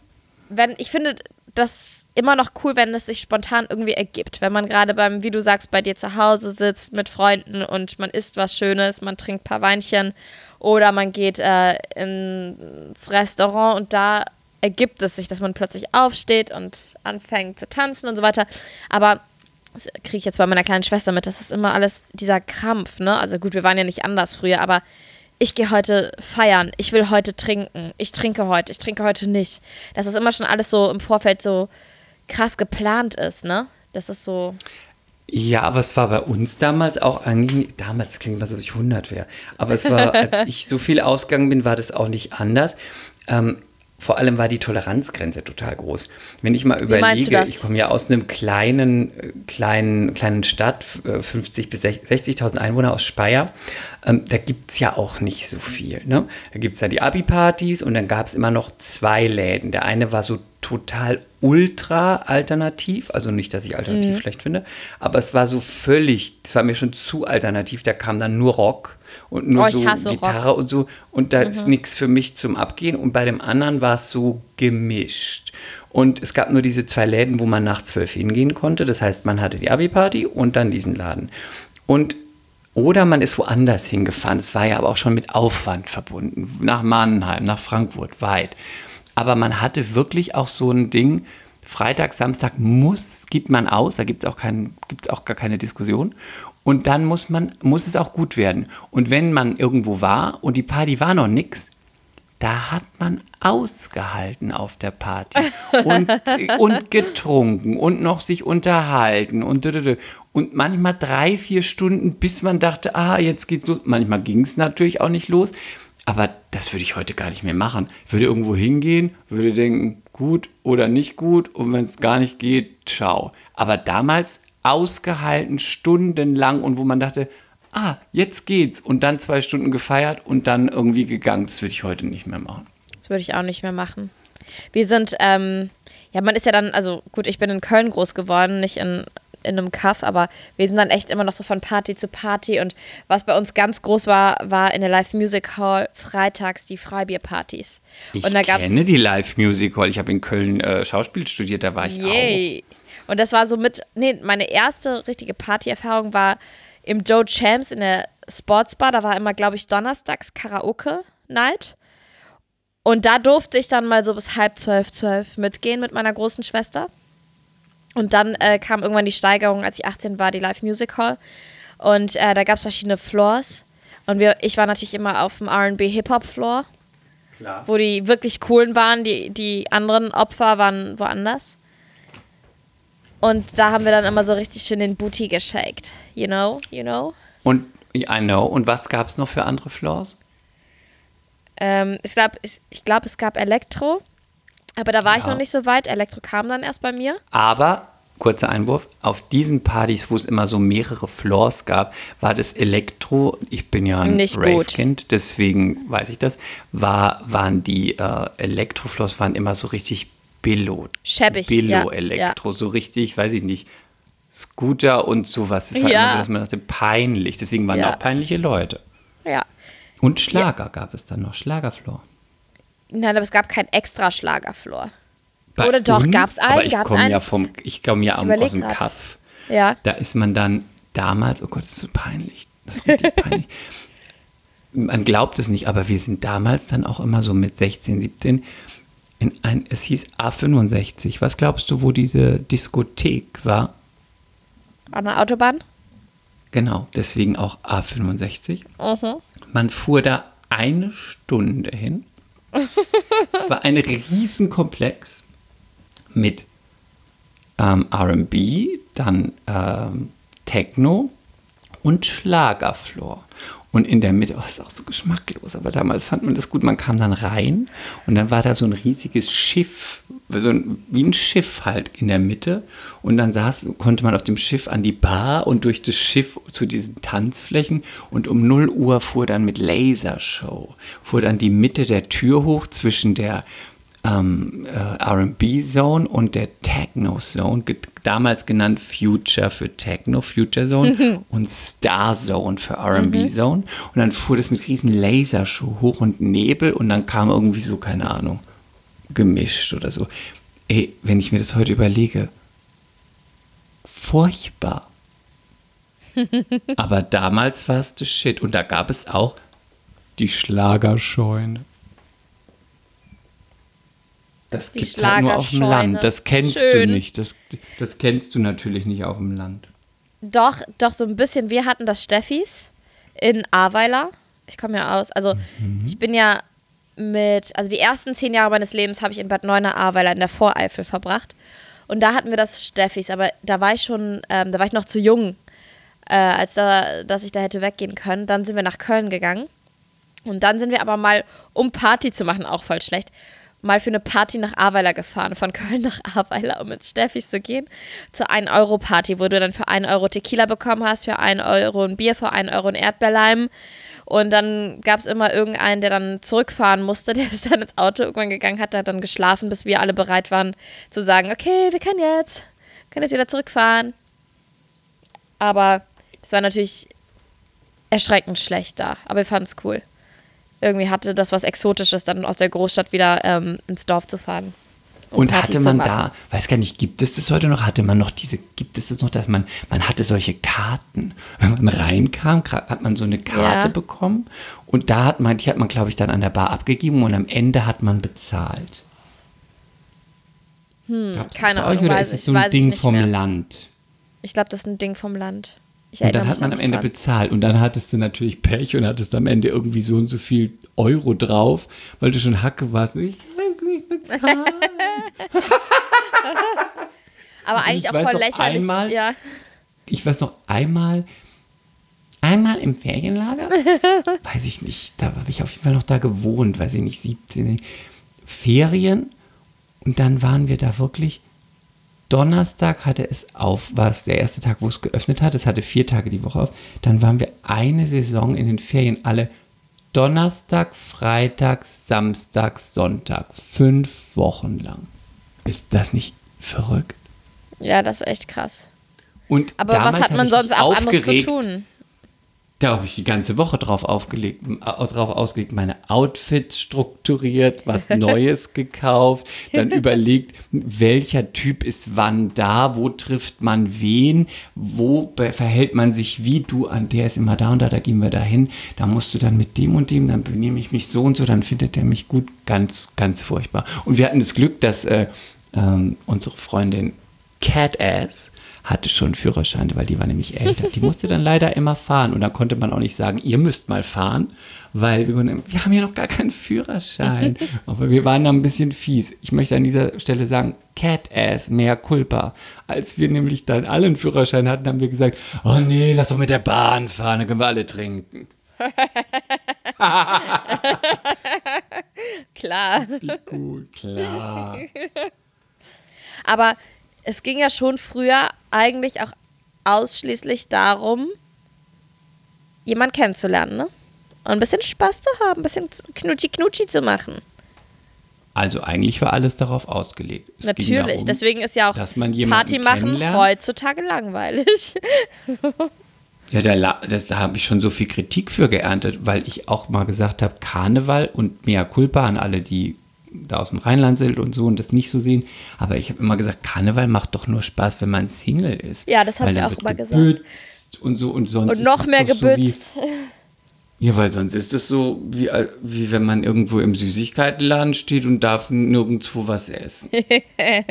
[SPEAKER 2] wenn ich finde das immer noch cool, wenn es sich spontan irgendwie ergibt. Wenn man gerade beim, wie du sagst, bei dir zu Hause sitzt mit Freunden und man isst was Schönes, man trinkt ein paar Weinchen oder man geht äh, ins Restaurant und da ergibt es sich, dass man plötzlich aufsteht und anfängt zu tanzen und so weiter. Aber das kriege ich jetzt bei meiner kleinen Schwester mit, das ist immer alles dieser Krampf, ne? Also gut, wir waren ja nicht anders früher, aber ich gehe heute feiern, ich will heute trinken, ich trinke heute, ich trinke heute nicht. Dass das immer schon alles so im Vorfeld so krass geplant ist, ne? Das ist so.
[SPEAKER 3] Ja, aber es war bei uns damals auch eigentlich, nicht- damals klingt mal so, als ich 100 wäre, aber es war, als ich so viel ausgegangen bin, war das auch nicht anders. Ähm, vor allem war die Toleranzgrenze total groß. Wenn ich mal überlege, ich komme ja aus einem kleinen, äh, kleinen, kleinen Stadt, äh, 50 bis 60.000 Einwohner aus Speyer, ähm, da gibt es ja auch nicht so viel. Ne? Da gibt es ja die Abi-Partys und dann gab es immer noch zwei Läden. Der eine war so total ultra alternativ, also nicht, dass ich alternativ schlecht finde, aber es war so völlig, es war mir schon zu alternativ, da kam dann nur Rock und nur
[SPEAKER 2] Oh,
[SPEAKER 3] so Gitarre und so und da ist nichts für mich zum Abgehen und bei dem anderen war es so gemischt. Und es gab nur diese zwei Läden, wo man nach zwölf hingehen konnte. Das heißt, man hatte die Abi-Party und dann diesen Laden. Und oder man ist woanders hingefahren. Es war ja aber auch schon mit Aufwand verbunden. Nach Mannheim, nach Frankfurt, weit. Aber man hatte wirklich auch so ein Ding, Freitag, Samstag muss, gibt man aus, da gibt es auch, kein, gibt's auch gar keine Diskussion. Und dann muss, man, muss es auch gut werden. Und wenn man irgendwo war und die Party war noch nix, da hat man ausgehalten auf der Party und, und getrunken und noch sich unterhalten und und manchmal drei, vier Stunden, bis man dachte, ah, jetzt geht's los. Manchmal ging es natürlich auch nicht los, aber das würde ich heute gar nicht mehr machen. Ich würde irgendwo hingehen, würde denken, gut oder nicht gut und wenn es gar nicht geht, ciao. Aber damals ausgehalten, stundenlang und wo man dachte, ah, jetzt geht's und dann zwei Stunden gefeiert und dann irgendwie gegangen. Das würde ich heute nicht mehr machen.
[SPEAKER 2] Das würde ich auch nicht mehr machen. Wir sind, ähm, ja, man ist ja dann, also gut, ich bin in Köln groß geworden, nicht in, in einem Kaff, aber wir sind dann echt immer noch so von Party zu Party und was bei uns ganz groß war, war in der Live Music Hall freitags die Freibierpartys.
[SPEAKER 3] Ich
[SPEAKER 2] und da gab's,
[SPEAKER 3] kenne die Live Music Hall. Ich habe in Köln äh, Schauspiel studiert, da war ich
[SPEAKER 2] Yay. Und das war so mit, nee, meine erste richtige Partyerfahrung war im Joe Champs in der Sportsbar. Da war immer, glaube ich, donnerstags Karaoke-Night. Und da durfte ich dann mal so bis halb zwölf, zwölf mitgehen mit meiner großen Schwester. Und dann äh, kam irgendwann die Steigerung, als ich 18 war, die Live Music Hall. Und äh, da gab es verschiedene Floors. Und wir, ich war natürlich immer auf dem RB Hip-Hop Floor,
[SPEAKER 3] auch. Klar.
[SPEAKER 2] wo die wirklich coolen waren. Die, die anderen Opfer waren woanders. Und da haben wir dann immer so richtig schön den Booty geshaked. You know, you know.
[SPEAKER 3] Und I know. Und was gab es noch für andere Floors?
[SPEAKER 2] Ähm, ich glaube, ich, ich glaub, es gab Elektro. Aber da war ich
[SPEAKER 3] Ja.
[SPEAKER 2] noch nicht so weit. Elektro kam dann erst bei mir.
[SPEAKER 3] Aber, kurzer Einwurf, auf diesen Partys, wo es immer so mehrere Floors gab, war das Elektro, ich bin ja ein. Rave-Kind, deswegen weiß ich das, war, waren die äh, Elektro-Floors waren immer so richtig Billo.
[SPEAKER 2] Schäbig, ja,
[SPEAKER 3] Billo-Elektro, so richtig, weiß ich nicht, Scooter und sowas. Das war
[SPEAKER 2] Ja.
[SPEAKER 3] immer so, dass man dachte, peinlich. Deswegen waren
[SPEAKER 2] Ja.
[SPEAKER 3] da auch peinliche Leute.
[SPEAKER 2] Ja.
[SPEAKER 3] Und Schlager gab es dann noch, Schlagerfloor.
[SPEAKER 2] Nein, aber es gab kein extra Schlagerfloor.
[SPEAKER 3] Bei
[SPEAKER 2] Oder doch,
[SPEAKER 3] uns,
[SPEAKER 2] gab's einen,
[SPEAKER 3] Aber ich komme ja vom, ich komme ja
[SPEAKER 2] Ich
[SPEAKER 3] aus dem
[SPEAKER 2] grad.
[SPEAKER 3] Kaff.
[SPEAKER 2] Ja.
[SPEAKER 3] Da ist man dann damals, oh Gott, das ist so peinlich. Das ist richtig peinlich. Man glaubt es nicht, aber wir sind damals dann auch immer so mit 16, 17 in ein, es hieß A65. Was glaubst du, wo diese Diskothek war?
[SPEAKER 2] An der Autobahn?
[SPEAKER 3] Genau, deswegen auch A65.
[SPEAKER 2] Mhm.
[SPEAKER 3] Man fuhr da eine Stunde hin. es war ein Riesenkomplex mit ähm, RB, dann ähm, Techno und Schlagerfloor. Und in der Mitte, oh, ist auch so geschmacklos, aber damals fand man das gut. Man kam dann rein und dann war da so ein riesiges Schiff, so ein, wie ein Schiff halt in der Mitte. Und dann saß, konnte man auf dem Schiff an die Bar und durch das Schiff zu diesen Tanzflächen. Und um 0 Uhr fuhr dann mit Lasershow, fuhr dann die Mitte der Tür hoch zwischen der ähm, äh, RB-Zone und der Techno-Zone, ge damals genannt Future für Techno, Future Zone und Star Zone für RB-Zone. Und dann fuhr das mit riesen Lasershow hoch und Nebel und dann kam irgendwie so, keine Ahnung, gemischt oder so. Ey, wenn ich mir das heute überlege, furchtbar. Aber damals war es das Shit. Und da gab es auch die Schlagerscheune. Das
[SPEAKER 2] Die
[SPEAKER 3] gibt halt nur auf dem. Land. Das kennst
[SPEAKER 2] Schön.
[SPEAKER 3] du nicht. Das, das kennst du natürlich nicht auf dem Land.
[SPEAKER 2] Doch, doch, so ein bisschen. Wir hatten das Steffis in Ahrweiler. Ich komme ja aus. Also, ich bin ja mit, also die ersten zehn Jahre meines Lebens habe ich in Bad Neuenahr-Ahrweiler in der Voreifel verbracht. Und da hatten wir das Steffis, aber da war ich schon, ähm, da war ich noch zu jung, äh, als da, dass ich da hätte weggehen können. Dann sind wir nach Köln gegangen. Und dann sind wir aber mal, um Party zu machen, auch voll schlecht, mal für eine Party nach Ahrweiler gefahren, von Köln nach Ahrweiler, um mit Steffis zu gehen, zur 1-Euro-Party, wo du dann für 1 Euro Tequila bekommen hast, für 1 Euro ein Bier, für 1 Euro ein Erdbeerleim. Und dann gab es immer irgendeinen, der dann zurückfahren musste, der ist dann ins Auto irgendwann gegangen hat, hat dann geschlafen, bis wir alle bereit waren zu sagen, okay, wir können jetzt, wir können jetzt wieder zurückfahren. Aber das war natürlich erschreckend schlecht da, aber wir fanden es cool. Irgendwie hatte das was Exotisches, dann aus der Großstadt wieder ähm, ins Dorf zu fahren. um
[SPEAKER 3] Und
[SPEAKER 2] Party
[SPEAKER 3] hatte man da, weiß gar nicht, gibt es das heute noch? Hatte man noch diese, gibt es das noch, dass man, man hatte solche Karten. Wenn man reinkam, hat man so eine Karte
[SPEAKER 2] Ja.
[SPEAKER 3] bekommen und da hat man, die hat man, glaube ich, dann an der Bar abgegeben und am Ende hat man bezahlt. Hm,
[SPEAKER 2] keine
[SPEAKER 3] bei euch
[SPEAKER 2] Ahnung,
[SPEAKER 3] oder
[SPEAKER 2] weiß
[SPEAKER 3] ist es so ein Ding vom
[SPEAKER 2] mehr.
[SPEAKER 3] Land?
[SPEAKER 2] Ich glaube, das ist ein Ding vom Land. Ich
[SPEAKER 3] Und dann hat man am Ende
[SPEAKER 2] dran.
[SPEAKER 3] bezahlt und dann hattest du natürlich Pech und hattest am Ende irgendwie so und so viel Euro drauf, weil du schon Hacke warst. Ich weiß nicht bezahlen.
[SPEAKER 2] Aber
[SPEAKER 3] ich
[SPEAKER 2] eigentlich auch voll lächerlich.
[SPEAKER 3] einmal-
[SPEAKER 2] ja.
[SPEAKER 3] ich weiß noch einmal, einmal im Ferienlager, weiß ich nicht, da habe ich auf jeden Fall noch da gewohnt, weiß ich nicht, 17, Ferien Und dann waren wir da wirklich. Donnerstag hatte es auf, war es der erste Tag, wo es geöffnet hat. Es hatte vier Tage die Woche auf. Dann waren wir eine Saison in den Ferien alle Donnerstag, Freitag, Samstag, Sonntag. Fünf Wochen lang. Ist das nicht verrückt?
[SPEAKER 2] Ja, das ist echt krass.
[SPEAKER 3] Und
[SPEAKER 2] Aber was hat man sonst auch anderes zu tun?
[SPEAKER 3] Da habe ich die ganze Woche drauf aufgelegt, drauf ausgelegt, meine Outfits strukturiert, was Neues gekauft, dann überlegt, welcher Typ ist wann da, wo trifft man wen, wo verhält man sich wie, du, an der ist immer da und da, da gehen wir dahin, da musst du dann mit dem und dem, dann benehme ich mich so und so, dann findet er mich gut, ganz, ganz furchtbar. Und wir hatten das Glück, dass äh, ähm, unsere Freundin Cat Ass hatte schon einen Führerschein, weil die war nämlich älter. Die musste dann leider immer fahren und dann konnte man auch nicht sagen, ihr müsst mal fahren, weil wir, konnten- wir haben ja noch gar keinen Führerschein. Aber wir waren da ein bisschen fies. Ich möchte an dieser Stelle sagen, Cat Ass, mehr Culpa. Als wir nämlich dann alle einen Führerschein hatten, haben wir gesagt, oh nee, lass doch mit der Bahn fahren, dann können wir alle trinken.
[SPEAKER 2] Klar.
[SPEAKER 3] Gut, klar.
[SPEAKER 2] Aber es ging ja schon früher eigentlich auch ausschließlich darum, jemanden kennenzulernen, ne? Und ein bisschen Spaß zu haben, ein bisschen knutschi-knutschi zu machen.
[SPEAKER 3] Also eigentlich war alles darauf ausgelegt. Es
[SPEAKER 2] Natürlich.
[SPEAKER 3] darum,
[SPEAKER 2] Deswegen ist ja auch Party machen heutzutage langweilig.
[SPEAKER 3] Ja, da, das, da habe ich schon so viel Kritik für geerntet, weil ich auch mal gesagt habe, Karneval und mea culpa an alle, die da aus dem Rheinland sind und so und das nicht so sehen. Aber ich habe immer gesagt, Karneval macht doch nur Spaß, wenn man Single ist.
[SPEAKER 2] Ja, das wir
[SPEAKER 3] dann
[SPEAKER 2] auch immer gesagt.
[SPEAKER 3] gebützt Und so und sonst
[SPEAKER 2] Und noch mehr
[SPEAKER 3] doch so
[SPEAKER 2] gebützt.
[SPEAKER 3] ja, weil sonst ist es so, wie, äh, wie wenn man irgendwo im Süßigkeitenladen steht und darf nirgendwo was essen.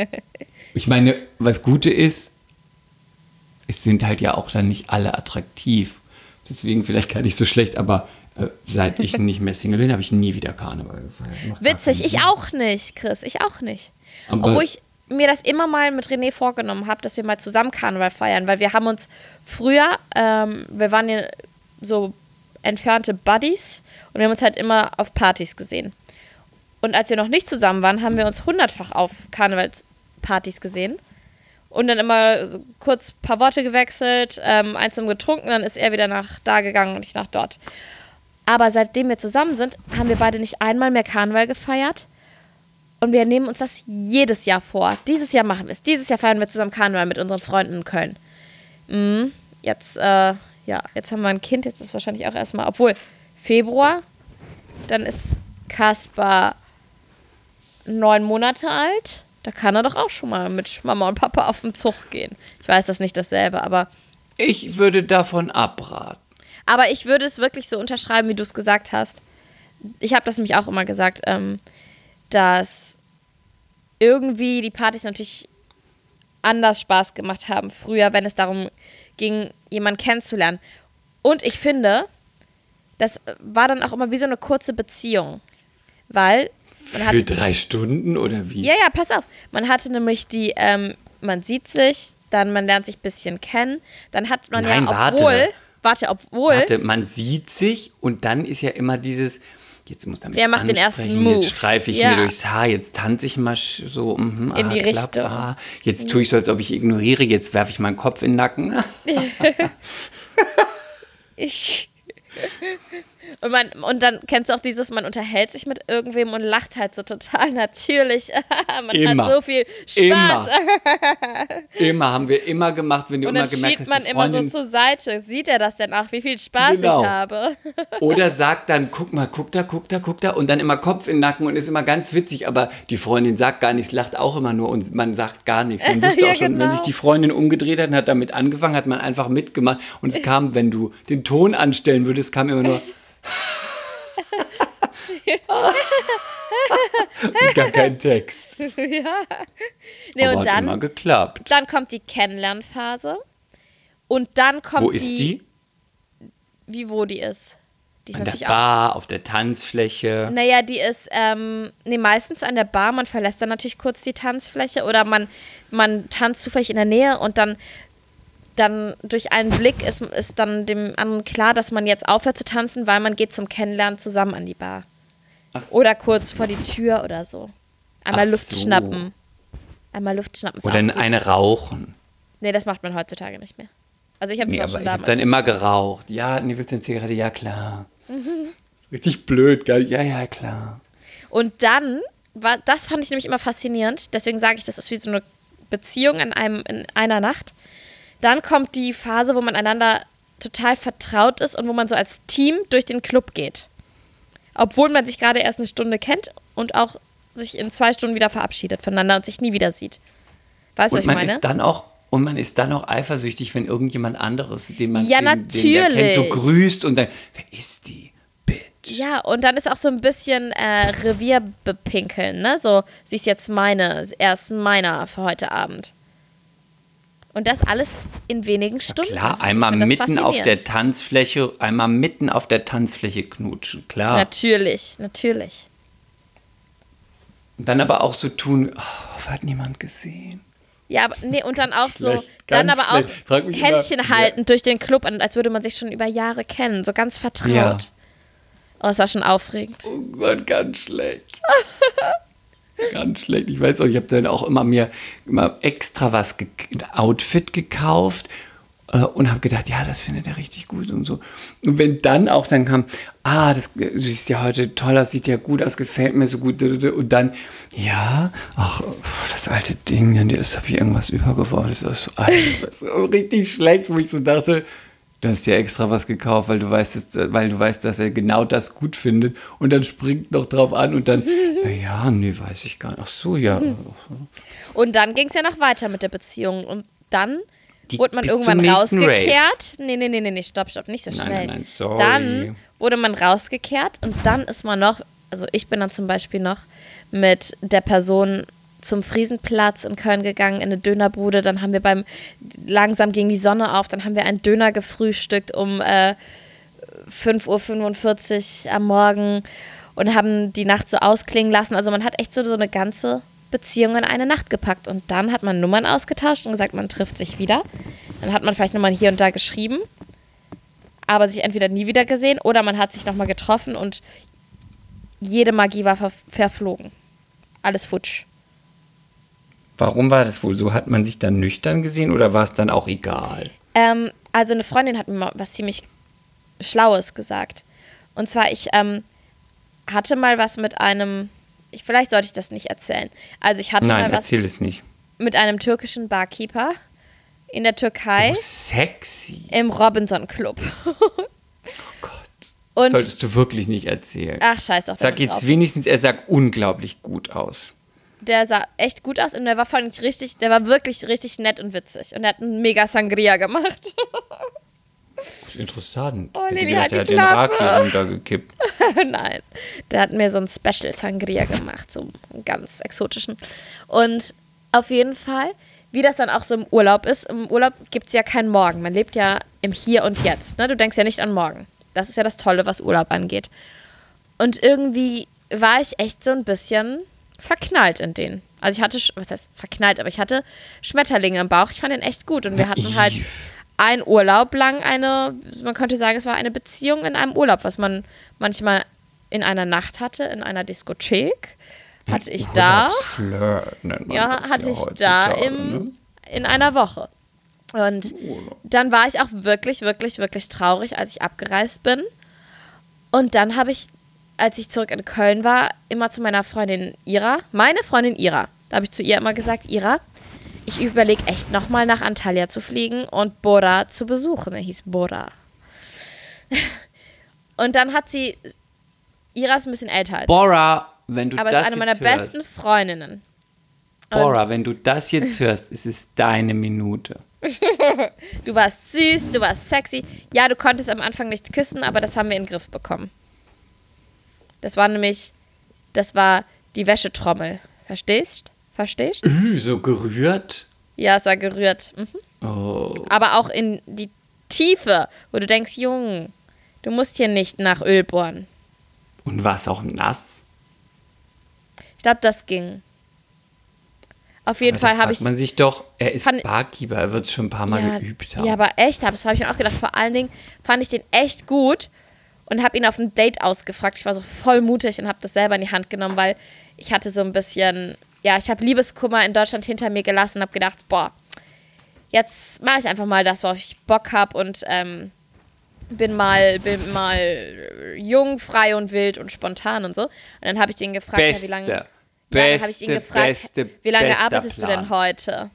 [SPEAKER 3] ich meine, was Gute ist, es sind halt ja auch dann nicht alle attraktiv. Deswegen vielleicht gar nicht so schlecht, aber seit ich nicht mehr Single bin, habe ich nie wieder Karneval gefeiert. Macht
[SPEAKER 2] Witzig, ich auch nicht, Chris, ich auch nicht.
[SPEAKER 3] Aber-
[SPEAKER 2] Obwohl ich mir das immer mal mit René vorgenommen habe, dass wir mal zusammen Karneval feiern, weil wir haben uns früher, ähm, wir waren ja so entfernte Buddies und wir haben uns halt immer auf Partys gesehen. Und als wir noch nicht zusammen waren, haben wir uns hundertfach auf Karnevalspartys gesehen. Und dann immer so kurz ein paar Worte gewechselt, ähm, eins zum getrunken, dann ist er wieder nach da gegangen und ich nach dort. Aber seitdem wir zusammen sind, haben wir beide nicht einmal mehr Karneval gefeiert. Und wir nehmen uns das jedes Jahr vor. Dieses Jahr machen wir es. Dieses Jahr feiern wir zusammen Karneval mit unseren Freunden in Köln. Mhm. Jetzt, äh, ja, jetzt haben wir ein Kind. Jetzt ist wahrscheinlich auch erstmal, obwohl Februar, dann ist Kaspar neun Monate alt. Da kann er doch auch schon mal mit Mama und Papa auf den Zug gehen. Ich weiß das nicht dasselbe, aber
[SPEAKER 3] Ich würde davon abraten.
[SPEAKER 2] Aber ich würde es wirklich so unterschreiben, wie du es gesagt hast. Ich habe das nämlich auch immer gesagt, ähm, dass irgendwie die Partys natürlich anders Spaß gemacht haben früher, wenn es darum ging, jemanden kennenzulernen. Und ich finde, das war dann auch immer wie so eine kurze Beziehung. Weil man
[SPEAKER 3] Für
[SPEAKER 2] hatte
[SPEAKER 3] drei Stunden oder wie?
[SPEAKER 2] ja, ja, pass auf. Man hatte nämlich die, ähm, man sieht sich, dann man lernt sich ein bisschen kennen, dann hat man
[SPEAKER 3] Nein,
[SPEAKER 2] ja, obwohl, warte, obwohl,
[SPEAKER 3] Warte, man sieht sich und dann ist ja immer dieses, jetzt muss er mich
[SPEAKER 2] Wer macht den ersten Move?
[SPEAKER 3] Jetzt streife ich
[SPEAKER 2] Ja.
[SPEAKER 3] mir durchs Haar, jetzt tanze ich mal so mhm,
[SPEAKER 2] In
[SPEAKER 3] ah,
[SPEAKER 2] die
[SPEAKER 3] klapp,
[SPEAKER 2] Richtung.
[SPEAKER 3] ah. Jetzt tue ich so, als ob ich ignoriere, jetzt werfe ich meinen Kopf in den Nacken.
[SPEAKER 2] und, man, und dann kennst du auch dieses, man unterhält sich mit irgendwem und lacht halt so total natürlich. man
[SPEAKER 3] Immer.
[SPEAKER 2] hat so viel Spaß.
[SPEAKER 3] Immer. Immer, haben wir immer gemacht, wenn du
[SPEAKER 2] Und
[SPEAKER 3] immer gemerkt hast,
[SPEAKER 2] man
[SPEAKER 3] die
[SPEAKER 2] immer so zur Seite. Sieht er das denn auch, wie viel Spaß
[SPEAKER 3] Genau.
[SPEAKER 2] ich habe?
[SPEAKER 3] Oder sagt dann, guck mal, guck da, guck da, guck da und dann immer Kopf in den Nacken und ist immer ganz witzig, aber die Freundin sagt gar nichts, lacht auch immer nur und man sagt gar nichts. Man wusste
[SPEAKER 2] Ja,
[SPEAKER 3] auch schon, wenn
[SPEAKER 2] genau.
[SPEAKER 3] sich die Freundin umgedreht hat und hat damit angefangen, hat man einfach mitgemacht und es kam, wenn du den Ton anstellen würdest, kam immer nur gar kein Text.
[SPEAKER 2] ja. Nee,
[SPEAKER 3] aber
[SPEAKER 2] und
[SPEAKER 3] hat immer
[SPEAKER 2] dann,
[SPEAKER 3] geklappt.
[SPEAKER 2] dann kommt die Kennenlernphase. Und dann kommt
[SPEAKER 3] Wo ist die?
[SPEAKER 2] Wie wo die ist. Die ist
[SPEAKER 3] An der
[SPEAKER 2] natürlich auch
[SPEAKER 3] Bar, auf der Tanzfläche.
[SPEAKER 2] Naja, die ist, ähm, nee, meistens an der Bar. Man verlässt dann natürlich kurz die Tanzfläche oder man, man tanzt zufällig in der Nähe und dann, dann durch einen Blick ist, ist dann dem anderen klar, dass man jetzt aufhört zu tanzen, weil man geht zum Kennenlernen zusammen an die Bar.
[SPEAKER 3] Ach.
[SPEAKER 2] Oder kurz vor die Tür oder so. Einmal
[SPEAKER 3] Ach
[SPEAKER 2] Luft
[SPEAKER 3] so.
[SPEAKER 2] schnappen. Einmal Luft schnappen.
[SPEAKER 3] Oder in eine rauchen.
[SPEAKER 2] Nee, das macht man heutzutage nicht mehr. Also ich habe
[SPEAKER 3] Nee,
[SPEAKER 2] auch
[SPEAKER 3] aber
[SPEAKER 2] schon
[SPEAKER 3] ich habe
[SPEAKER 2] damals.
[SPEAKER 3] dann immer geraucht. Ja, nee, willst du eine Zigarette? Ja, klar. Richtig blöd, gell? Ja, ja, klar.
[SPEAKER 2] Und dann, war, das fand ich nämlich immer faszinierend, deswegen sage ich, das ist wie so eine Beziehung in, einem, in einer Nacht. Dann kommt die Phase, wo man einander total vertraut ist und wo man so als Team durch den Club geht. Obwohl man sich gerade erst eine Stunde kennt und auch sich in zwei Stunden wieder verabschiedet voneinander und sich nie wieder sieht. Weißt du, was
[SPEAKER 3] Und
[SPEAKER 2] ich
[SPEAKER 3] man
[SPEAKER 2] meine?
[SPEAKER 3] ist dann auch und man ist dann auch eifersüchtig, wenn irgendjemand anderes, den man
[SPEAKER 2] Ja,
[SPEAKER 3] den, den kennt, so grüßt und dann, wer ist die? Bitch.
[SPEAKER 2] Ja, und dann ist auch so ein bisschen äh, Revierbepinkeln, ne? So, sie ist jetzt meine, er ist meiner für heute Abend. Und das alles in wenigen Stunden.
[SPEAKER 3] Klar,
[SPEAKER 2] Also,
[SPEAKER 3] einmal mitten auf der. Tanzfläche, einmal mitten auf der Tanzfläche knutschen, klar.
[SPEAKER 2] Natürlich, natürlich.
[SPEAKER 3] Und dann aber auch so tun, oh, hat niemand gesehen.
[SPEAKER 2] Ja, aber nee, und dann auch so, dann aber auch
[SPEAKER 3] mich immer,
[SPEAKER 2] Händchen
[SPEAKER 3] ja.
[SPEAKER 2] halten durch den Club, als würde man sich schon über Jahre kennen, so ganz vertraut.
[SPEAKER 3] Ja.
[SPEAKER 2] Oh, es war schon aufregend.
[SPEAKER 3] Oh Gott, ganz schlecht. ganz schlecht. Ich weiß auch, ich habe dann auch immer mir immer extra was, ge Outfit gekauft äh, und habe gedacht, ja, das findet er richtig gut und so. Und wenn dann auch dann kam, ah, das du siehst ja heute toll aus, sieht ja gut aus, gefällt mir so gut. Und dann, ja, ach, das alte Ding, das habe ich irgendwas übergeworfen. Das ist so richtig schlecht, wo ich so dachte, Du hast dir extra was gekauft, weil du weißt, dass, weil du weißt, dass er genau das gut findet und dann springt noch drauf an und dann, ja, nee, weiß ich gar nicht. Ach so, ja.
[SPEAKER 2] Und dann ging es ja noch weiter mit der Beziehung. Und dann
[SPEAKER 3] Die-
[SPEAKER 2] wurde man irgendwann rausgekehrt. Nee, nee, nee, nee, nee, stopp, stopp, nicht so
[SPEAKER 3] Nein,
[SPEAKER 2] schnell.
[SPEAKER 3] nein, nein, sorry.
[SPEAKER 2] Dann wurde man rausgekehrt und dann ist man noch, also ich bin dann zum Beispiel noch mit der Person zum Friesenplatz in Köln gegangen, in eine Dönerbude. Dann haben wir beim, langsam ging die Sonne auf, dann haben wir einen Döner gefrühstückt um äh, 5.45 Uhr am Morgen und haben die Nacht so ausklingen lassen. Also man hat echt so, so eine ganze Beziehung in eine Nacht gepackt. Und dann hat man Nummern ausgetauscht und gesagt, man trifft sich wieder. Dann hat man vielleicht nochmal hier und da geschrieben, aber sich entweder nie wieder gesehen oder man hat sich nochmal getroffen und jede Magie war ver verflogen. Alles futsch.
[SPEAKER 3] Warum war das wohl so? Hat man sich dann nüchtern gesehen oder war es dann auch egal?
[SPEAKER 2] Ähm, also eine Freundin hat mir mal was ziemlich Schlaues gesagt. Und zwar, ich ähm, hatte mal was mit einem, ich, vielleicht sollte ich das nicht erzählen. Also ich hatte
[SPEAKER 3] Nein,
[SPEAKER 2] mal was mit einem türkischen Barkeeper in der Türkei
[SPEAKER 3] Oh, sexy.
[SPEAKER 2] im Robinson Club.
[SPEAKER 3] Gott.
[SPEAKER 2] Und
[SPEAKER 3] Solltest du wirklich nicht erzählen.
[SPEAKER 2] ach scheiß doch.
[SPEAKER 3] Sag jetzt
[SPEAKER 2] drauf.
[SPEAKER 3] wenigstens, er sagt unglaublich gut aus.
[SPEAKER 2] Der sah echt gut aus und der war allem richtig, der war wirklich richtig nett und witzig und er hat einen mega Sangria gemacht.
[SPEAKER 3] Interessant.
[SPEAKER 2] Oh, Lili, halt die
[SPEAKER 3] er hat den
[SPEAKER 2] Klappe.
[SPEAKER 3] Raki runtergekippt.
[SPEAKER 2] Nein, der hat mir so ein Special Sangria gemacht, so einen ganz exotischen. Und auf jeden Fall, wie das dann auch so im Urlaub ist, im Urlaub gibt es ja keinen Morgen. Man lebt ja im Hier und Jetzt. Ne? Du denkst ja nicht an morgen. Das ist ja das Tolle, was Urlaub angeht. Und irgendwie war ich echt so ein bisschen verknallt in den. Also ich hatte, was heißt verknallt, aber ich hatte Schmetterlinge im Bauch. Ich fand den echt gut. Und wir hatten halt
[SPEAKER 3] Naiv.
[SPEAKER 2] ein Urlaub lang eine, man könnte sagen, es war eine Beziehung in einem Urlaub, was man manchmal in einer Nacht hatte, in einer Diskothek. Hatte ich da,
[SPEAKER 3] Urlaubsflirt nennt man
[SPEAKER 2] ja, hatte ich da
[SPEAKER 3] ne?
[SPEAKER 2] im, in einer Woche. Und dann war ich auch wirklich, wirklich, wirklich traurig, als ich abgereist bin. Und dann habe ich, als ich zurück in Köln war, immer zu meiner Freundin Ira, meine Freundin Ira, da habe ich zu ihr immer gesagt, Ira, ich überlege echt nochmal nach Antalya zu fliegen und Bora zu besuchen. Er hieß Bora. Und dann hat sie, Ira ist ein bisschen älter als
[SPEAKER 3] Bora, wenn du
[SPEAKER 2] aber
[SPEAKER 3] das
[SPEAKER 2] ist eine meiner
[SPEAKER 3] hörst,
[SPEAKER 2] besten Freundinnen. Und
[SPEAKER 3] Bora, wenn du das jetzt hörst, ist es deine Minute.
[SPEAKER 2] du warst süß, du warst sexy. Ja, du konntest am Anfang nicht küssen, aber das haben wir in den Griff bekommen. Das war nämlich, das war die Wäschetrommel. Verstehst? Verstehst?
[SPEAKER 3] So gerührt.
[SPEAKER 2] Ja, es war gerührt. Mhm.
[SPEAKER 3] Oh.
[SPEAKER 2] Aber auch in die Tiefe, wo du denkst, Jung, du musst hier nicht nach Öl bohren.
[SPEAKER 3] Und war es auch nass?
[SPEAKER 2] Ich glaube, das ging. Auf jeden
[SPEAKER 3] Aber
[SPEAKER 2] Fall habe ich
[SPEAKER 3] man sich doch, er ist
[SPEAKER 2] fand-
[SPEAKER 3] Barkeeper, er wird es schon ein paar Mal
[SPEAKER 2] ja,
[SPEAKER 3] geübt haben.
[SPEAKER 2] Ja, aber echt, das habe ich mir auch gedacht. Vor allen Dingen fand ich den echt gut. Und habe ihn auf ein Date ausgefragt. Ich war so voll mutig und habe das selber in die Hand genommen, weil ich hatte so ein bisschen, ja, ich habe Liebeskummer in Deutschland hinter mir gelassen und habe gedacht, boah, jetzt mache ich einfach mal das, worauf ich Bock habe und ähm, bin mal, bin mal jung, frei und wild und spontan und so. Und dann habe ich ihn gefragt, ja, wie lange. Ja, dann habe ich ihn gefragt,
[SPEAKER 3] beste,
[SPEAKER 2] wie lange arbeitest
[SPEAKER 3] Plan.
[SPEAKER 2] du denn heute?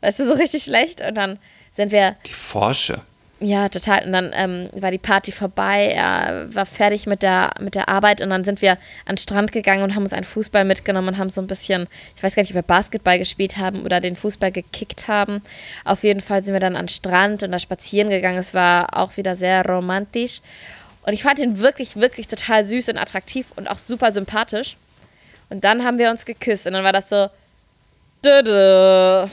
[SPEAKER 2] Weißt du, so richtig schlecht. Und dann sind wir,
[SPEAKER 3] Die Forsche.
[SPEAKER 2] Ja, total. Und dann ähm, war die Party vorbei. Er war fertig mit der, mit der Arbeit. Und dann sind wir an den Strand gegangen und haben uns einen Fußball mitgenommen und haben so ein bisschen, ich weiß gar nicht, ob wir Basketball gespielt haben oder den Fußball gekickt haben. Auf jeden Fall sind wir dann an den Strand und da spazieren gegangen. Es war auch wieder sehr romantisch. Und ich fand ihn wirklich, wirklich total süß und attraktiv und auch super sympathisch. Und dann haben wir uns geküsst und dann war das so. Dö, dö.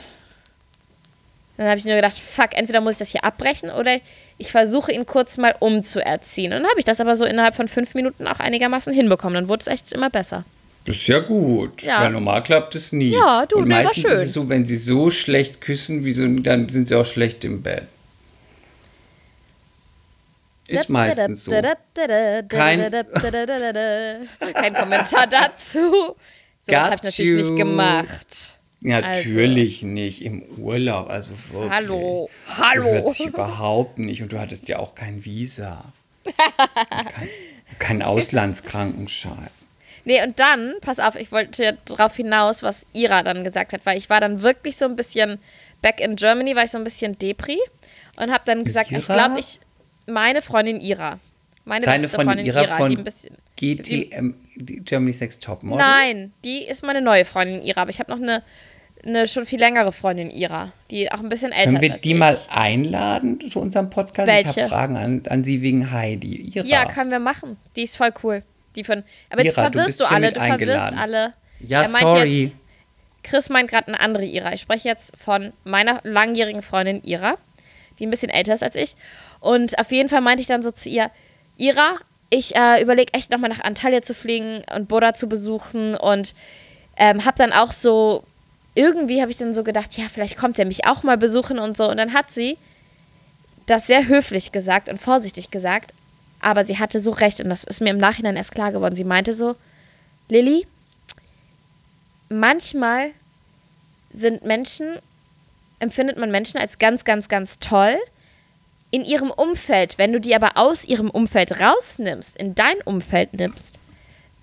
[SPEAKER 2] Dann habe ich nur gedacht, fuck, entweder muss ich das hier abbrechen oder ich versuche ihn kurz mal umzuerziehen. Und dann habe ich das aber so innerhalb von fünf Minuten auch einigermaßen hinbekommen. Dann wurde es echt immer besser.
[SPEAKER 3] Das ist ja gut.
[SPEAKER 2] Ja.
[SPEAKER 3] Weil normal klappt es nie.
[SPEAKER 2] Ja, du,
[SPEAKER 3] Und
[SPEAKER 2] nee, war
[SPEAKER 3] meistens
[SPEAKER 2] schön.
[SPEAKER 3] ist es so, wenn sie so schlecht küssen, wie so, dann sind sie auch schlecht im Bett. Ist meistens so. Kein-
[SPEAKER 2] Kein Kommentar dazu. So was habe ich natürlich nicht
[SPEAKER 3] you.
[SPEAKER 2] gemacht.
[SPEAKER 3] Natürlich nicht im Urlaub, also wirklich.
[SPEAKER 2] Hallo, hallo.
[SPEAKER 3] hörst dich überhaupt nicht und du hattest ja auch kein Visa. Kein, kein Auslandskrankenschein.
[SPEAKER 2] Nee, und dann, pass auf, ich wollte ja darauf hinaus, was Ira dann gesagt hat, weil ich war dann wirklich so ein bisschen back in Germany, war ich so ein bisschen Depri und habe dann gesagt, ich glaube, ich, meine Freundin Ira, meine
[SPEAKER 3] Deine
[SPEAKER 2] beste
[SPEAKER 3] Freundin Ira
[SPEAKER 2] Ira,
[SPEAKER 3] von
[SPEAKER 2] die ein bisschen,
[SPEAKER 3] GTM, die Germany's Next Topmodel?
[SPEAKER 2] nein, die ist meine neue Freundin Ira, aber ich habe noch eine, eine schon viel längere Freundin Ira, die auch ein bisschen älter
[SPEAKER 3] Können wir
[SPEAKER 2] ist als
[SPEAKER 3] die
[SPEAKER 2] ich.
[SPEAKER 3] mal einladen zu unserem Podcast? Ich
[SPEAKER 2] Welche?
[SPEAKER 3] habe Fragen an, an sie wegen Heidi. Ira.
[SPEAKER 2] Ja, können wir machen. Die ist voll cool. Die von, aber jetzt
[SPEAKER 3] Ira, du
[SPEAKER 2] verwirrst
[SPEAKER 3] bist
[SPEAKER 2] du, alle, du verwirrst
[SPEAKER 3] eingeladen.
[SPEAKER 2] alle.
[SPEAKER 3] Ja,
[SPEAKER 2] Er meint
[SPEAKER 3] sorry.
[SPEAKER 2] Jetzt, Chris meint gerade eine andere Ira. Ich spreche jetzt von meiner langjährigen Freundin Ira, die ein bisschen älter ist als ich. Und auf jeden Fall meinte ich dann so zu ihr, Ira, ich äh, überlege echt nochmal nach Antalya zu fliegen und Buddha zu besuchen und ähm, habe dann auch so, irgendwie habe ich dann so gedacht, ja, vielleicht kommt er mich auch mal besuchen und so. Und dann hat sie das sehr höflich gesagt und vorsichtig gesagt, aber sie hatte so recht und das ist mir im Nachhinein erst klar geworden. Sie meinte so, Lilly, manchmal sind Menschen, empfindet man Menschen als ganz, ganz, ganz toll in ihrem Umfeld. Wenn du die aber aus ihrem Umfeld rausnimmst, in dein Umfeld nimmst,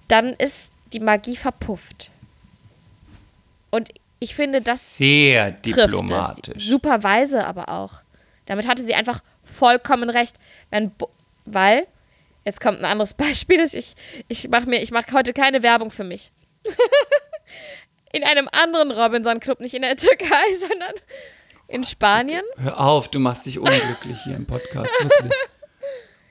[SPEAKER 2] dann ist die Magie verpufft. Und ich finde, das
[SPEAKER 3] Sehr diplomatisch.
[SPEAKER 2] Super weise aber auch. Damit hatte sie einfach vollkommen recht. Wenn, weil, jetzt kommt ein anderes Beispiel, ich, ich mache mir, ich mache heute keine Werbung für mich. in einem anderen Robinson-Club, nicht in der Türkei, sondern in Spanien.
[SPEAKER 3] Hör auf, du machst dich unglücklich hier im Podcast. Wirklich.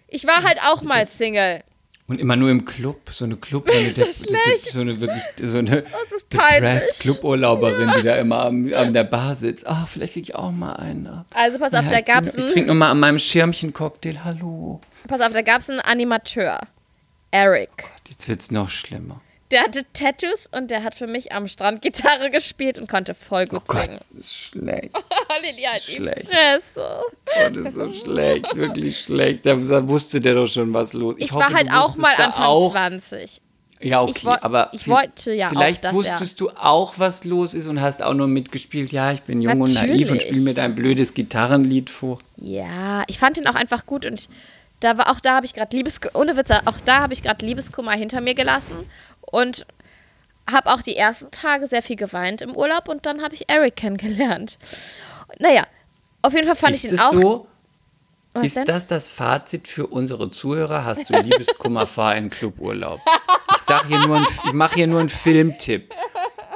[SPEAKER 2] Ich war halt auch mal Single.
[SPEAKER 3] Und immer nur im Club, so eine Club, so eine,
[SPEAKER 2] schlecht?
[SPEAKER 3] so eine wirklich, so eine
[SPEAKER 2] peinlich.
[SPEAKER 3] depressed Cluburlauberin, die da immer am, an der Bar sitzt. Ah, vielleicht krieg ich auch mal einen ab.
[SPEAKER 2] Also pass auf,
[SPEAKER 3] Ja,
[SPEAKER 2] da gab's
[SPEAKER 3] trink- Ich trinke nur mal an meinem Schirmchen Cocktail. Hallo.
[SPEAKER 2] pass auf, da gab's einen Animateur. Eric.
[SPEAKER 3] Jetzt wird's noch schlimmer.
[SPEAKER 2] Der hatte Tattoos und der hat für mich am Strand Gitarre gespielt und konnte voll gut
[SPEAKER 3] Oh Gott,
[SPEAKER 2] singen.
[SPEAKER 3] das ist schlecht.
[SPEAKER 2] Lilly halt die
[SPEAKER 3] Schlecht.
[SPEAKER 2] Fresse.
[SPEAKER 3] Oh, das ist so schlecht, wirklich schlecht. Da wusste der doch schon, was los ist.
[SPEAKER 2] Ich,
[SPEAKER 3] hoffe,
[SPEAKER 2] war halt auch mal Anfang
[SPEAKER 3] auch,
[SPEAKER 2] 20.
[SPEAKER 3] Ja, okay,
[SPEAKER 2] Ich
[SPEAKER 3] aber
[SPEAKER 2] ich wollte ja auch,
[SPEAKER 3] vielleicht
[SPEAKER 2] er-
[SPEAKER 3] wusstest du auch, was los ist und hast auch nur mitgespielt. Ja, ich bin jung und naiv und
[SPEAKER 2] Natürlich.
[SPEAKER 3] spiele mir dein blödes Gitarrenlied vor.
[SPEAKER 2] Ja, ich fand ihn auch einfach gut und da war auch da habe ich gerade Liebeskummer, ohne Witze, auch da habe ich gerade Liebeskummer hinter mir gelassen und habe auch die ersten Tage sehr viel geweint im Urlaub und dann habe ich Eric kennengelernt. Naja, auf jeden Fall fand
[SPEAKER 3] ist
[SPEAKER 2] ich ihn auch.
[SPEAKER 3] so?
[SPEAKER 2] Was
[SPEAKER 3] ist
[SPEAKER 2] denn?
[SPEAKER 3] das das Fazit für unsere Zuhörer? Hast du Liebeskummer, fahr in Cluburlaub. Ich sag hier nur, ein, ich mache hier nur einen Filmtipp.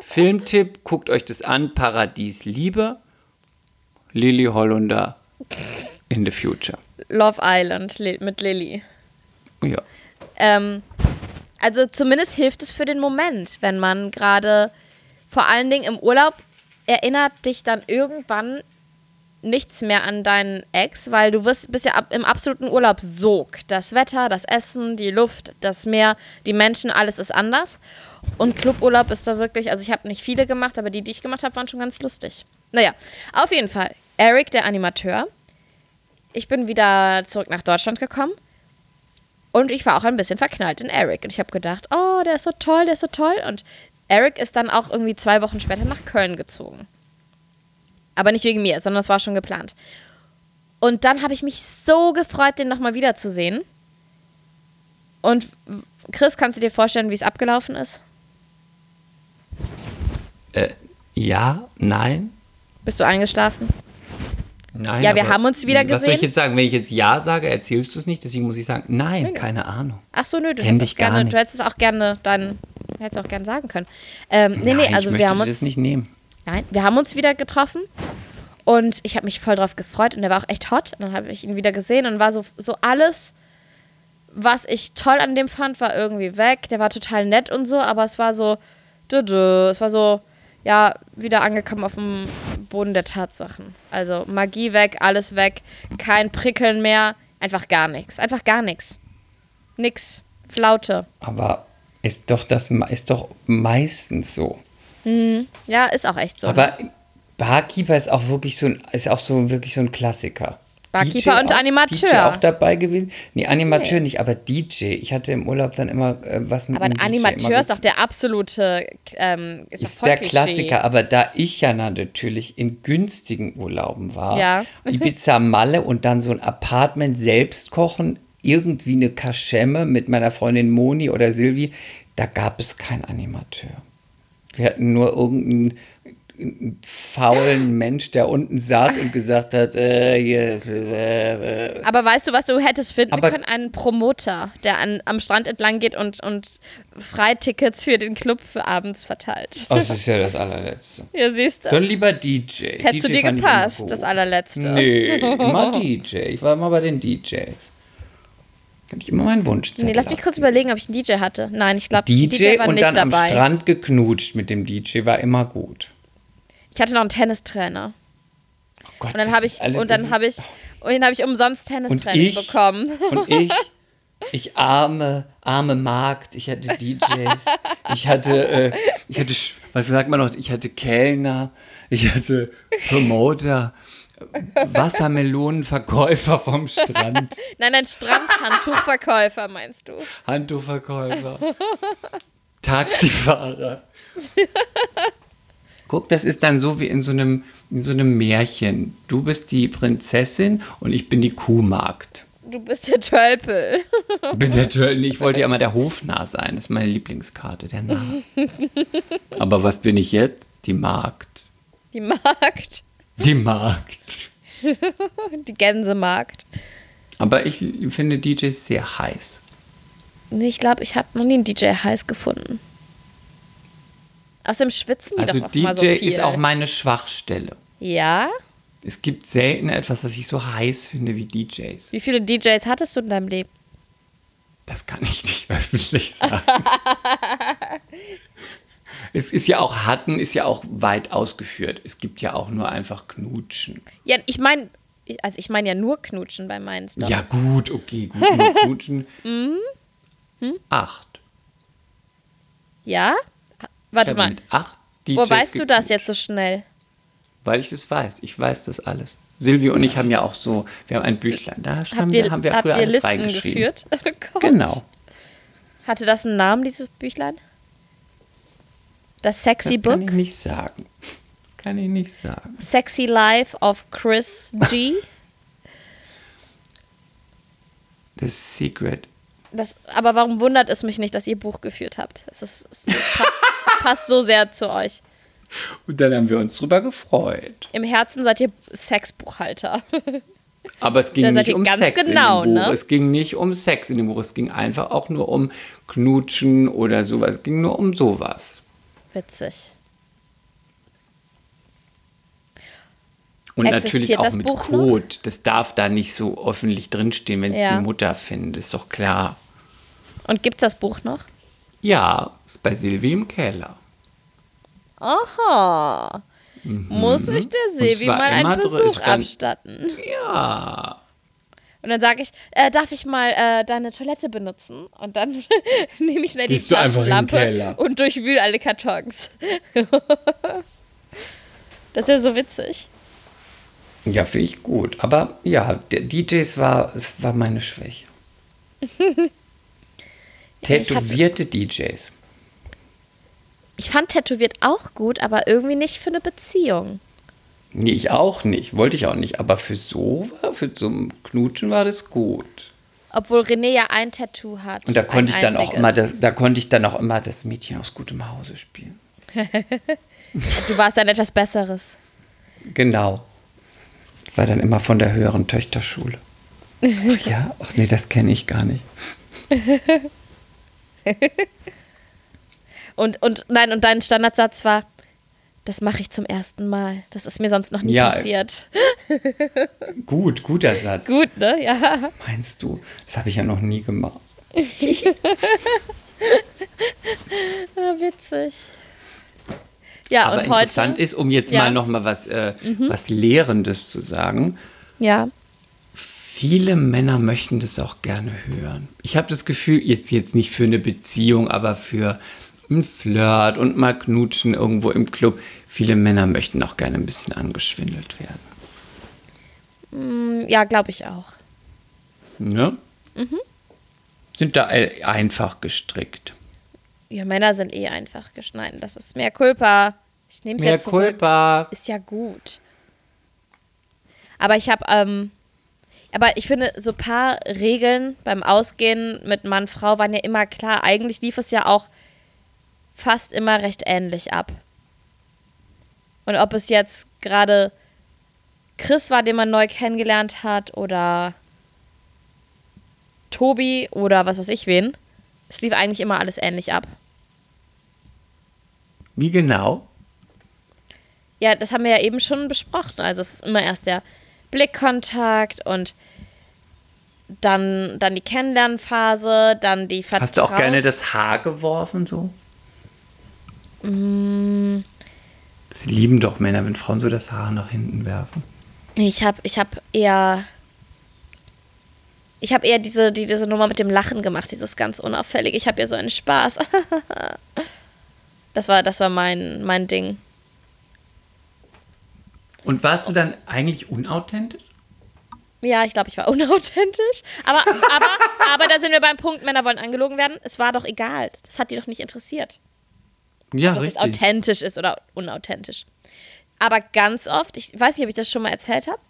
[SPEAKER 3] Filmtipp, guckt euch das an. Paradies Liebe. Lily Hollunder in the future.
[SPEAKER 2] Love Island mit Lilly.
[SPEAKER 3] Ja.
[SPEAKER 2] Ähm, also zumindest hilft es für den Moment, wenn man gerade vor allen Dingen im Urlaub erinnert dich dann irgendwann nichts mehr an deinen Ex, weil du wirst, bist ja ab, im absoluten Urlaubssog. Das Wetter, das Essen, die Luft, das Meer, die Menschen, alles ist anders. Und Cluburlaub ist da wirklich, also ich habe nicht viele gemacht, aber die, die ich gemacht habe, waren schon ganz lustig. Naja, auf jeden Fall. Eric, der Animateur. Ich bin wieder zurück nach Deutschland gekommen. Und ich war auch ein bisschen verknallt in Eric. Und ich habe gedacht, oh, der ist so toll, der ist so toll. Und Eric ist dann auch irgendwie zwei Wochen später nach Köln gezogen. Aber nicht wegen mir, sondern das war schon geplant. Und dann habe ich mich so gefreut, den nochmal wiederzusehen. Und Chris, kannst du dir vorstellen, wie es abgelaufen ist?
[SPEAKER 3] Äh, ja, nein.
[SPEAKER 2] Bist du eingeschlafen?
[SPEAKER 3] Nein,
[SPEAKER 2] Ja, wir haben uns wieder
[SPEAKER 3] Was soll ich
[SPEAKER 2] gesehen.
[SPEAKER 3] jetzt sagen? Wenn ich jetzt Ja sage, erzählst du es nicht. Deswegen muss ich sagen, nein, keine Ahnung.
[SPEAKER 2] Ach so, nö, du hättest, gerne,
[SPEAKER 3] nicht.
[SPEAKER 2] du hättest es auch gerne dann, hättest auch gerne sagen können. Ähm, nee, nee,
[SPEAKER 3] Nein,
[SPEAKER 2] also
[SPEAKER 3] ich
[SPEAKER 2] wir haben
[SPEAKER 3] das
[SPEAKER 2] uns,
[SPEAKER 3] nicht nehmen.
[SPEAKER 2] nein, wir haben uns wieder getroffen und ich habe mich voll drauf gefreut und der war auch echt hot. Und dann habe ich ihn wieder gesehen und war so, so alles, was ich toll an dem fand, war irgendwie weg. Der war total nett und so, aber es war so, dü -dü, es war so, ja, wieder angekommen auf dem Boden der Tatsachen. Also Magie weg, alles weg, kein Prickeln mehr, einfach gar nichts. Einfach gar nichts. Nix. Flaute.
[SPEAKER 3] Aber ist doch das ist doch meistens so.
[SPEAKER 2] Ja, ist auch echt so.
[SPEAKER 3] Aber Barkeeper ist auch wirklich so ein, ist auch so wirklich so ein Klassiker.
[SPEAKER 2] Barkeeper und
[SPEAKER 3] auch,
[SPEAKER 2] Animateur.
[SPEAKER 3] DJ auch dabei gewesen? Nee, Animateur nicht, aber DJ. Ich hatte im Urlaub dann immer äh, was mit
[SPEAKER 2] aber ein
[SPEAKER 3] DJ.
[SPEAKER 2] Animateur ist doch der absolute, ähm, ist,
[SPEAKER 3] ist der. Klassiker, aber da ich ja natürlich in günstigen Urlauben war,
[SPEAKER 2] Ja.
[SPEAKER 3] Ibiza Malle und dann so ein Apartment selbst kochen, irgendwie eine Kaschemme mit meiner Freundin Moni oder Silvi, da gab es keinen Animateur. Wir hatten nur irgendeinen einen faulen Mensch, der unten saß und gesagt hat, äh, hier, äh, äh.
[SPEAKER 2] Aber weißt du, was du hättest finden
[SPEAKER 3] Aber-
[SPEAKER 2] können? Einen Promoter, der an, am Strand entlang geht und, und Freitickets für den Club für abends verteilt.
[SPEAKER 3] Oh, das ist ja das allerletzte.
[SPEAKER 2] Ja, siehst du.
[SPEAKER 3] Dann lieber DJ.
[SPEAKER 2] Das hättest du
[SPEAKER 3] DJ
[SPEAKER 2] dir
[SPEAKER 3] fand ich
[SPEAKER 2] gepasst, das allerletzte.
[SPEAKER 3] Nee, immer DJ. Ich war immer bei den DJs. Kann ich immer meinen Wunsch
[SPEAKER 2] Nee, lass mich kurz überlegen, ob ich einen DJ hatte. Nein, ich glaube,
[SPEAKER 3] DJ,
[SPEAKER 2] DJ war
[SPEAKER 3] und
[SPEAKER 2] nicht
[SPEAKER 3] dann am. Strand geknutscht mit dem DJ war immer gut.
[SPEAKER 2] Ich hatte noch einen Tennistrainer.
[SPEAKER 3] Oh Gott,
[SPEAKER 2] Und dann habe ich
[SPEAKER 3] alles-
[SPEAKER 2] und dann habe ich und dann habe ich umsonst Tennistraining
[SPEAKER 3] ich?
[SPEAKER 2] bekommen.
[SPEAKER 3] Und ich, ich arme, arme Magd, ich hatte DJs, ich hatte, äh, ich hatte, was sagt man noch, ich hatte Kellner, ich hatte Promoter, Wassermelonenverkäufer vom Strand,
[SPEAKER 2] Nein, ein Strandhandtuchverkäufer meinst du?
[SPEAKER 3] Handtuchverkäufer, Taxifahrer. Guck, das ist dann so wie in so einem, in so einem Märchen. Du bist die Prinzessin und ich bin die Kuhmagd.
[SPEAKER 2] Du bist der Tölpel.
[SPEAKER 3] Bin der Töll- Ich wollte ja immer der Hofnarr sein. Das ist meine Lieblingskarte, der Narr. Aber was bin ich jetzt? Die Magd.
[SPEAKER 2] Die Magd.
[SPEAKER 3] Die Magd.
[SPEAKER 2] Die Gänsemarkt.
[SPEAKER 3] Aber ich finde DJs sehr heiß.
[SPEAKER 2] Nee, ich glaube, ich habe noch nie einen DJ heiß gefunden. Außerdem schwitzen die
[SPEAKER 3] Also
[SPEAKER 2] doch auch mal so
[SPEAKER 3] DJ
[SPEAKER 2] viel.
[SPEAKER 3] ist auch meine Schwachstelle.
[SPEAKER 2] ja?
[SPEAKER 3] Es gibt selten etwas, was ich so heiß finde wie DJs.
[SPEAKER 2] Wie viele DJs hattest du in deinem Leben?
[SPEAKER 3] Das kann ich nicht öffentlich sagen. es ist ja auch hatten, ist ja auch weit ausgeführt. Es gibt ja auch nur einfach Knutschen.
[SPEAKER 2] Ja, ich meine, also ich meine ja nur knutschen bei meinen Stories.
[SPEAKER 3] Ja, gut, okay, gut, nur knutschen.
[SPEAKER 2] Mhm. Hm?
[SPEAKER 3] Acht.
[SPEAKER 2] Ja? Warte mal.
[SPEAKER 3] mit acht DJs
[SPEAKER 2] Wo weißt du das jetzt so schnell?
[SPEAKER 3] Weil ich das weiß. Ich weiß das alles. Silvi und ich haben ja auch so, wir haben ein Büchlein, da haben
[SPEAKER 2] Habt
[SPEAKER 3] wir,
[SPEAKER 2] ihr,
[SPEAKER 3] haben wir früher
[SPEAKER 2] ihr
[SPEAKER 3] alles
[SPEAKER 2] Listen
[SPEAKER 3] reingeschrieben.
[SPEAKER 2] geführt? Oh Gott.
[SPEAKER 3] Genau.
[SPEAKER 2] Hatte das einen Namen, dieses Büchlein? Das
[SPEAKER 3] Das
[SPEAKER 2] Sexy
[SPEAKER 3] kann
[SPEAKER 2] Book?
[SPEAKER 3] ich nicht sagen. Kann ich nicht sagen.
[SPEAKER 2] Sexy Life of Chris G.
[SPEAKER 3] Das Secret.
[SPEAKER 2] Das, aber warum wundert es mich nicht, dass ihr Buch geführt habt? Es, ist, es, es, passt, es passt so sehr zu euch.
[SPEAKER 3] Und dann haben wir uns drüber gefreut.
[SPEAKER 2] Im Herzen seid ihr Sexbuchhalter.
[SPEAKER 3] Aber es ging nicht um Sex
[SPEAKER 2] genau,
[SPEAKER 3] in dem Buch.
[SPEAKER 2] ne?
[SPEAKER 3] Es ging nicht um Sex in dem Buch. Es ging einfach auch nur um Knutschen oder sowas. Es ging nur um sowas.
[SPEAKER 2] Witzig.
[SPEAKER 3] Und
[SPEAKER 2] Existiert
[SPEAKER 3] natürlich auch
[SPEAKER 2] das
[SPEAKER 3] mit
[SPEAKER 2] Buch noch?
[SPEAKER 3] Code. Das darf da nicht so öffentlich drinstehen, wenn es
[SPEAKER 2] Ja.
[SPEAKER 3] die Mutter findet. Ist doch klar.
[SPEAKER 2] Und gibt's das Buch noch?
[SPEAKER 3] Ja, ist bei Silvi im Keller.
[SPEAKER 2] Aha. Muss ich der Silvi
[SPEAKER 3] Mhm.
[SPEAKER 2] mal einen
[SPEAKER 3] drin,
[SPEAKER 2] Besuch
[SPEAKER 3] stand-
[SPEAKER 2] abstatten?
[SPEAKER 3] Ja.
[SPEAKER 2] Und dann sage ich, äh, darf ich mal äh, deine Toilette benutzen? Und dann nehme ich schnell die
[SPEAKER 3] Gehst den
[SPEAKER 2] Taschenlampe und durchwühle alle Kartons. das ist ja so witzig.
[SPEAKER 3] Ja, finde ich gut. Aber ja, der DJs war, es war meine Schwäche. Tätowierte DJs.
[SPEAKER 2] Ich fand tätowiert auch gut, aber irgendwie nicht für eine Beziehung.
[SPEAKER 3] Nee, ich auch nicht. Wollte ich auch nicht. Aber für so war, für so ein Knutschen war das gut.
[SPEAKER 2] Obwohl René ja ein Tattoo hat.
[SPEAKER 3] Und da konnte ich dann auch immer das, da konnte ich dann auch immer das Mädchen aus gutem Hause spielen.
[SPEAKER 2] Du warst dann etwas Besseres.
[SPEAKER 3] Genau. Ich war dann immer von der höheren Töchterschule. Ach ja, ach nee, das kenne ich gar nicht.
[SPEAKER 2] Und, und nein, und dein Standardsatz war, das mache ich zum ersten Mal. Das ist mir sonst noch nie
[SPEAKER 3] Ja.
[SPEAKER 2] passiert.
[SPEAKER 3] Gut, guter Satz.
[SPEAKER 2] Gut, ne? Ja.
[SPEAKER 3] Meinst du? Das habe ich ja noch nie gemacht.
[SPEAKER 2] Ah, witzig. Ja,
[SPEAKER 3] Aber
[SPEAKER 2] und
[SPEAKER 3] interessant
[SPEAKER 2] heute.
[SPEAKER 3] ist, um jetzt
[SPEAKER 2] Ja. Mhm.
[SPEAKER 3] mal noch mal was, äh, was Lehrendes zu sagen.
[SPEAKER 2] Ja.
[SPEAKER 3] Viele Männer möchten das auch gerne hören. Ich habe das Gefühl, jetzt, jetzt nicht für eine Beziehung, aber für ein Flirt und mal knutschen irgendwo im Club. Viele Männer möchten auch gerne ein bisschen angeschwindelt werden.
[SPEAKER 2] Ja, glaube ich auch.
[SPEAKER 3] Ne?
[SPEAKER 2] Mhm.
[SPEAKER 3] Sind da einfach gestrickt.
[SPEAKER 2] Ja, Männer sind eh einfach geschneiden. Das ist mehr Culpa. Ich nehme es
[SPEAKER 3] Mehr
[SPEAKER 2] jetzt zurück.
[SPEAKER 3] Culpa.
[SPEAKER 2] Ist ja gut. Aber ich habe, ähm, aber ich finde, so ein paar Regeln beim Ausgehen mit Mann, Frau waren ja immer klar. Eigentlich lief es ja auch fast immer recht ähnlich ab. Und ob es jetzt gerade Chris war, den man neu kennengelernt hat, oder Tobi oder was weiß ich wen, es lief eigentlich immer alles ähnlich ab.
[SPEAKER 3] Wie genau?
[SPEAKER 2] Ja, das haben wir ja eben schon besprochen. Also es ist immer erst der Blickkontakt und dann, dann die Kennenlernphase, dann die Vertrauen.
[SPEAKER 3] Hast du auch gerne das Haar geworfen so?
[SPEAKER 2] Mm.
[SPEAKER 3] Sie lieben doch Männer, wenn Frauen so das Haar nach hinten werfen.
[SPEAKER 2] Ich habe ich hab eher. Ich habe eher diese, die, diese Nummer mit dem Lachen gemacht, dieses ganz unauffällige. Ich habe ja so einen Spaß. das war, das war mein, mein Ding.
[SPEAKER 3] Und warst du dann eigentlich unauthentisch?
[SPEAKER 2] Ja, ich glaube, ich war unauthentisch. Aber, aber, aber da sind wir beim Punkt, Männer wollen angelogen werden. Es war doch egal. Das hat die doch nicht interessiert.
[SPEAKER 3] Ja,
[SPEAKER 2] ob es jetzt authentisch ist oder unauthentisch. Aber ganz oft, ich weiß nicht, ob ich das schon mal erzählt habe,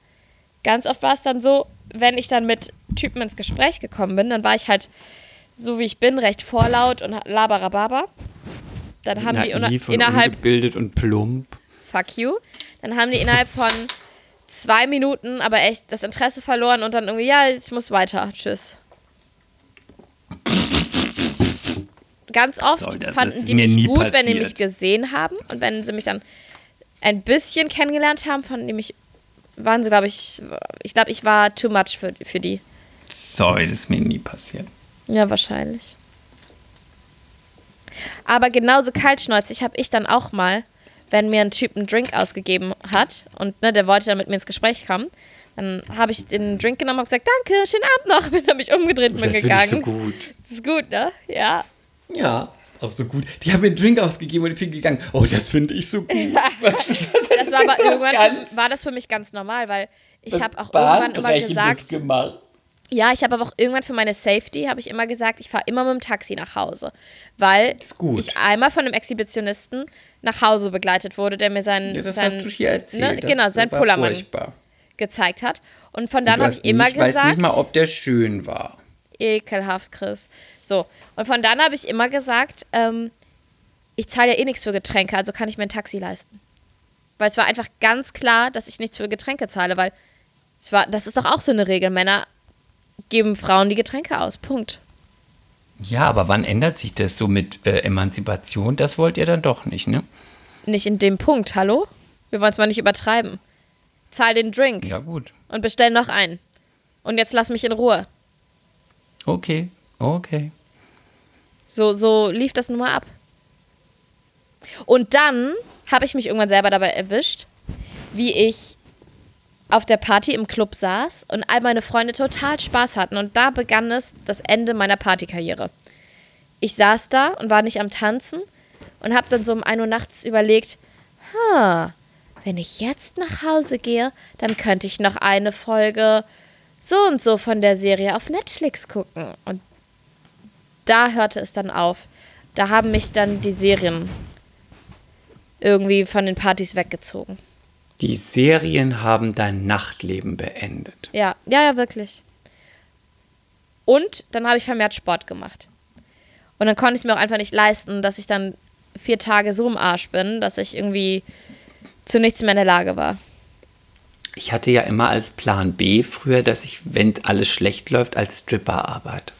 [SPEAKER 2] ganz oft war es dann so, wenn ich dann mit Typen ins Gespräch gekommen bin, dann war ich halt so wie ich bin, recht vorlaut und laberababa. Dann haben die
[SPEAKER 3] Naiv und
[SPEAKER 2] innerhalb
[SPEAKER 3] ungebildet und plump.
[SPEAKER 2] fuck you. Dann haben die innerhalb von zwei Minuten aber echt das Interesse verloren und dann irgendwie, ja, ich muss weiter. Tschüss. Ganz oft
[SPEAKER 3] So, das
[SPEAKER 2] fanden die mich gut, wenn die mich
[SPEAKER 3] passiert.
[SPEAKER 2] gesehen haben. Und wenn sie mich dann ein bisschen kennengelernt haben, fanden die mich, waren sie, glaube ich, ich glaube, ich war too much für, für die.
[SPEAKER 3] Sorry, das ist mir nie passiert.
[SPEAKER 2] Ja, wahrscheinlich. Aber genauso kaltschnäuzig habe ich dann auch mal, wenn mir ein Typ einen Drink ausgegeben hat und ne, der wollte dann mit mir ins Gespräch kommen, dann habe ich den Drink genommen und gesagt, danke, schönen Abend noch, bin dann mich umgedreht und bin
[SPEAKER 3] das finde ich
[SPEAKER 2] gegangen.
[SPEAKER 3] so gut.
[SPEAKER 2] Das ist gut, ne? Ja.
[SPEAKER 3] Ja, auch so gut. Die haben mir einen Drink ausgegeben und ich bin gegangen. Oh, das finde ich so gut. Was ist
[SPEAKER 2] Das war aber
[SPEAKER 3] ist
[SPEAKER 2] irgendwann, war das für mich ganz normal, weil ich habe auch irgendwann immer gesagt,
[SPEAKER 3] gemacht.
[SPEAKER 2] Ja, ich habe aber auch irgendwann für meine Safety, habe ich immer gesagt, ich fahre immer mit dem Taxi nach Hause, weil ich einmal von einem Exhibitionisten nach Hause begleitet wurde, der mir seinen,
[SPEAKER 3] Ja, das
[SPEAKER 2] seinen
[SPEAKER 3] hast du hier erzählt.
[SPEAKER 2] ne, genau, sein Pullermann
[SPEAKER 3] furchtbar.
[SPEAKER 2] gezeigt hat. Und von dann habe ich immer
[SPEAKER 3] nicht, weiß
[SPEAKER 2] gesagt,
[SPEAKER 3] nicht mal, ob der schön war.
[SPEAKER 2] ekelhaft, Chris. So, und von dann habe ich immer gesagt, ähm, ich zahle ja eh nichts für Getränke, also kann ich mir ein Taxi leisten. Weil es war einfach ganz klar, dass ich nichts für Getränke zahle, weil es war, das ist doch auch so eine Regel. Männer geben Frauen die Getränke aus. Punkt.
[SPEAKER 3] Ja, aber wann ändert sich das so mit äh, Emanzipation? Das wollt ihr dann doch nicht, ne?
[SPEAKER 2] Nicht in dem Punkt, hallo? Wir wollen es mal nicht übertreiben. Zahl den Drink
[SPEAKER 3] Ja, gut.
[SPEAKER 2] und bestell noch einen. Und jetzt lass mich in Ruhe.
[SPEAKER 3] Okay, okay.
[SPEAKER 2] So, so lief das nun mal ab. Und dann habe ich mich irgendwann selber dabei erwischt, wie ich auf der Party im Club saß und all meine Freunde total Spaß hatten. Und da begann es das Ende meiner Partykarriere. Ich saß da und war nicht am Tanzen und habe dann so um 1 Uhr nachts überlegt, ha, wenn ich jetzt nach Hause gehe, dann könnte ich noch eine Folge so und so von der Serie auf Netflix gucken. Und da hörte es dann auf. Da haben mich dann die Serien irgendwie von den Partys weggezogen.
[SPEAKER 3] Die Serien haben dein Nachtleben beendet.
[SPEAKER 2] Ja, ja, ja, wirklich. Und dann habe ich vermehrt Sport gemacht. Und dann konnte ich es mir auch einfach nicht leisten, dass ich dann vier Tage so im Arsch bin, dass ich irgendwie zu nichts mehr in der Lage war.
[SPEAKER 3] Ich hatte ja immer als Plan B früher, dass ich, wenn alles schlecht läuft, als Stripper arbeite.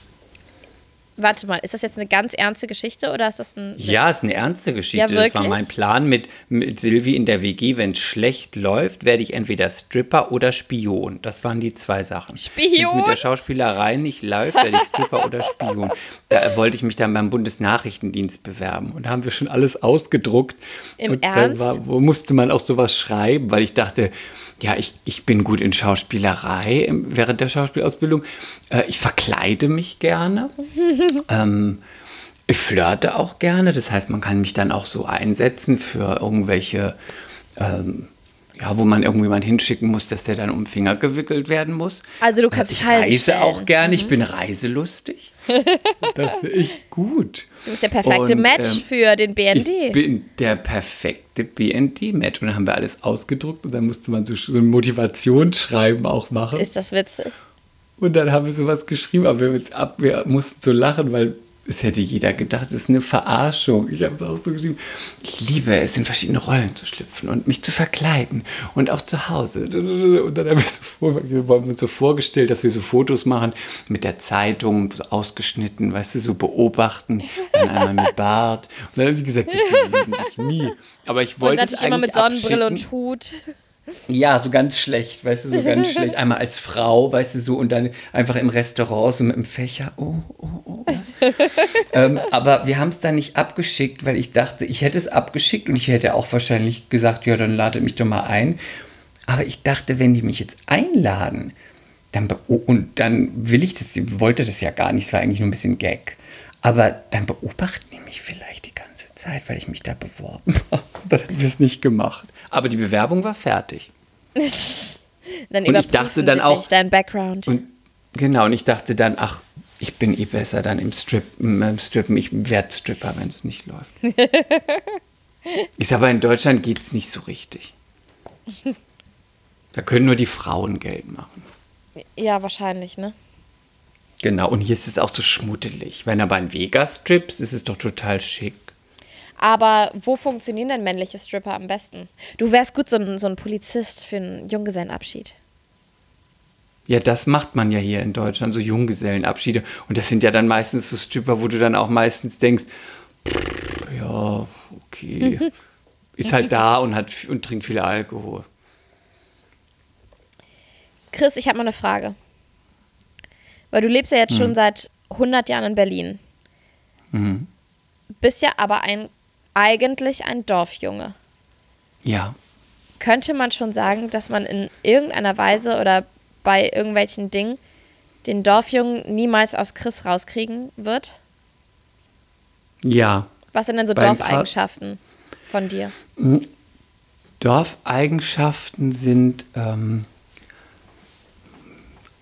[SPEAKER 2] Warte mal, ist das jetzt eine ganz ernste Geschichte oder ist das ein.
[SPEAKER 3] Ja, ist eine ernste Geschichte.
[SPEAKER 2] Ja,
[SPEAKER 3] das war mein Plan mit, mit Silvi in der WG. Wenn es schlecht läuft, werde ich entweder Stripper oder Spion. Das waren die zwei Sachen.
[SPEAKER 2] Spion?
[SPEAKER 3] Wenn es mit der Schauspielerei nicht läuft, werde ich Stripper oder Spion. Da wollte ich mich dann beim Bundesnachrichtendienst bewerben. Und da haben wir schon alles ausgedruckt.
[SPEAKER 2] Im
[SPEAKER 3] und
[SPEAKER 2] Ernst?
[SPEAKER 3] Dann war, wo musste man auch sowas schreiben, weil ich dachte, ja, ich, ich bin gut in Schauspielerei im- während der Schauspielausbildung. Äh, ich verkleide mich gerne. ähm, ich flirte auch gerne. Das heißt, man kann mich dann auch so einsetzen für irgendwelche, ähm, ja, wo man irgendjemand hinschicken muss, dass der dann um den Finger gewickelt werden muss.
[SPEAKER 2] Also du kannst
[SPEAKER 3] ich
[SPEAKER 2] Fallen
[SPEAKER 3] reise.
[SPEAKER 2] Mhm.
[SPEAKER 3] auch gerne. Ich bin reiselustig. das finde ich gut.
[SPEAKER 2] Du bist der perfekte
[SPEAKER 3] Und,
[SPEAKER 2] Match
[SPEAKER 3] ähm,
[SPEAKER 2] für den BND.
[SPEAKER 3] Ich bin der perfekte BND-Match. Und dann haben wir alles ausgedruckt und dann musste man so, so ein Motivationsschreiben auch machen.
[SPEAKER 2] ist das witzig?
[SPEAKER 3] Und dann haben wir sowas geschrieben, aber wir, ab, wir mussten so lachen, weil es hätte jeder gedacht, es ist eine Verarschung. Ich habe es auch so geschrieben. Ich liebe es, in verschiedene Rollen zu schlüpfen und mich zu verkleiden und auch zu Hause. Und dann haben wir, so vor, wir haben uns so vorgestellt, dass wir so Fotos machen mit der Zeitung, so ausgeschnitten, weißt du, so beobachten. Dann einmal mit Bart. Und dann haben sie gesagt, das lieben dich nie. Aber ich
[SPEAKER 2] Und
[SPEAKER 3] wollte es
[SPEAKER 2] natürlich immer
[SPEAKER 3] eigentlich
[SPEAKER 2] mit Sonnenbrille
[SPEAKER 3] abschicken.
[SPEAKER 2] und Hut.
[SPEAKER 3] Ja, so ganz schlecht, weißt du, so ganz schlecht. Einmal als Frau, weißt du, so und dann einfach im Restaurant so mit dem Fächer. Oh. ähm, aber wir haben es dann nicht abgeschickt, weil ich dachte, ich hätte es abgeschickt und ich hätte auch wahrscheinlich gesagt, ja, dann lade mich doch mal ein. Aber ich dachte, wenn die mich jetzt einladen, dann oh, und dann will ich das, wollte das ja gar nicht, es war eigentlich nur ein bisschen Gag. Aber dann beobachten die mich vielleicht die ganze Zeit, weil ich mich da beworben habe. Dann haben wir es nicht gemacht. Aber die Bewerbung war fertig.
[SPEAKER 2] Dann
[SPEAKER 3] Und ich dachte dann auch-
[SPEAKER 2] dein Background.
[SPEAKER 3] Und genau, und ich dachte dann, ach, ich bin eh besser dann im Strip, im Strippen. Ich werde Stripper, wenn es nicht läuft. Ist aber in Deutschland geht es nicht so richtig. Da können nur die Frauen Geld machen.
[SPEAKER 2] ja, wahrscheinlich, ne?
[SPEAKER 3] Genau, und hier ist es auch so schmuddelig. Wenn aber in Vegas strippst, ist es doch total schick.
[SPEAKER 2] Aber wo funktionieren denn männliche Stripper am besten? Du wärst gut so ein, so ein Polizist für einen Junggesellenabschied.
[SPEAKER 3] Ja, das macht man ja hier in Deutschland, so Junggesellenabschiede. Und das sind ja dann meistens so Stripper, wo du dann auch meistens denkst, ja, okay. Ist halt da und, hat, und trinkt viel Alkohol.
[SPEAKER 2] Chris, ich habe mal eine Frage. Weil du lebst ja jetzt
[SPEAKER 3] Hm.
[SPEAKER 2] schon seit 100 Jahren in Berlin.
[SPEAKER 3] Mhm.
[SPEAKER 2] Bist ja aber ein, eigentlich ein Dorfjunge.
[SPEAKER 3] Ja.
[SPEAKER 2] Könnte man schon sagen, dass man in irgendeiner Weise oder bei irgendwelchen Dingen den Dorfjungen niemals aus Chris rauskriegen wird?
[SPEAKER 3] Ja.
[SPEAKER 2] Was sind denn so Dorfeigenschaften von dir?
[SPEAKER 3] Dorfeigenschaften sind, ähm,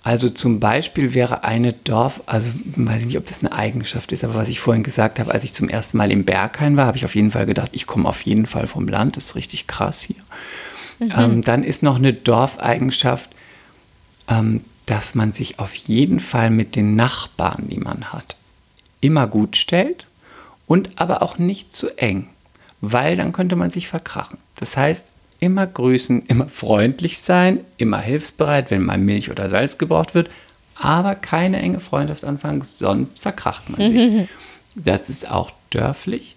[SPEAKER 3] also zum Beispiel wäre eine Dorf, also weiß ich nicht, ob das eine Eigenschaft ist, aber was ich vorhin gesagt habe, als ich zum ersten Mal im Berghain war, habe ich auf jeden Fall gedacht, ich komme auf jeden Fall vom Land, das ist richtig krass hier. Ähm, dann ist noch eine Dorfeigenschaft, dass man sich auf jeden Fall mit den Nachbarn, die man hat, immer gut stellt und aber auch nicht zu eng, weil dann könnte man sich verkrachen. Das heißt, immer grüßen, immer freundlich sein, immer hilfsbereit, wenn mal Milch oder Salz gebraucht wird, aber keine enge Freundschaft anfangen, sonst verkracht man sich. das ist auch dörflich.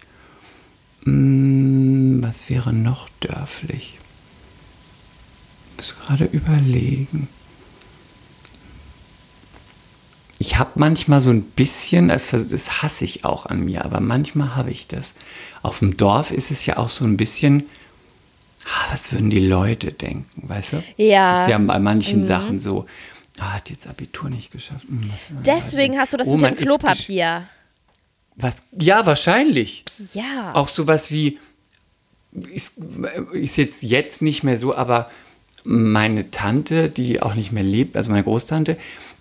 [SPEAKER 3] Hm, was wäre noch dörflich? Ich muss gerade überlegen. Ich habe manchmal so ein bisschen, das, das hasse ich auch an mir, aber manchmal habe ich das. Auf dem Dorf ist es ja auch so ein bisschen, ah, was würden die Leute denken, weißt du?
[SPEAKER 2] Ja.
[SPEAKER 3] Das ist ja bei manchen Sachen so, ah, hat jetzt Abitur nicht geschafft. Hm,
[SPEAKER 2] Deswegen hast du das
[SPEAKER 3] denken?
[SPEAKER 2] mit
[SPEAKER 3] Oh,
[SPEAKER 2] dem Klopapier.
[SPEAKER 3] Was? Ja, wahrscheinlich.
[SPEAKER 2] Ja.
[SPEAKER 3] Auch sowas wie, ist, ist jetzt, jetzt nicht mehr so, aber meine Tante, die auch nicht mehr lebt, also meine Großtante,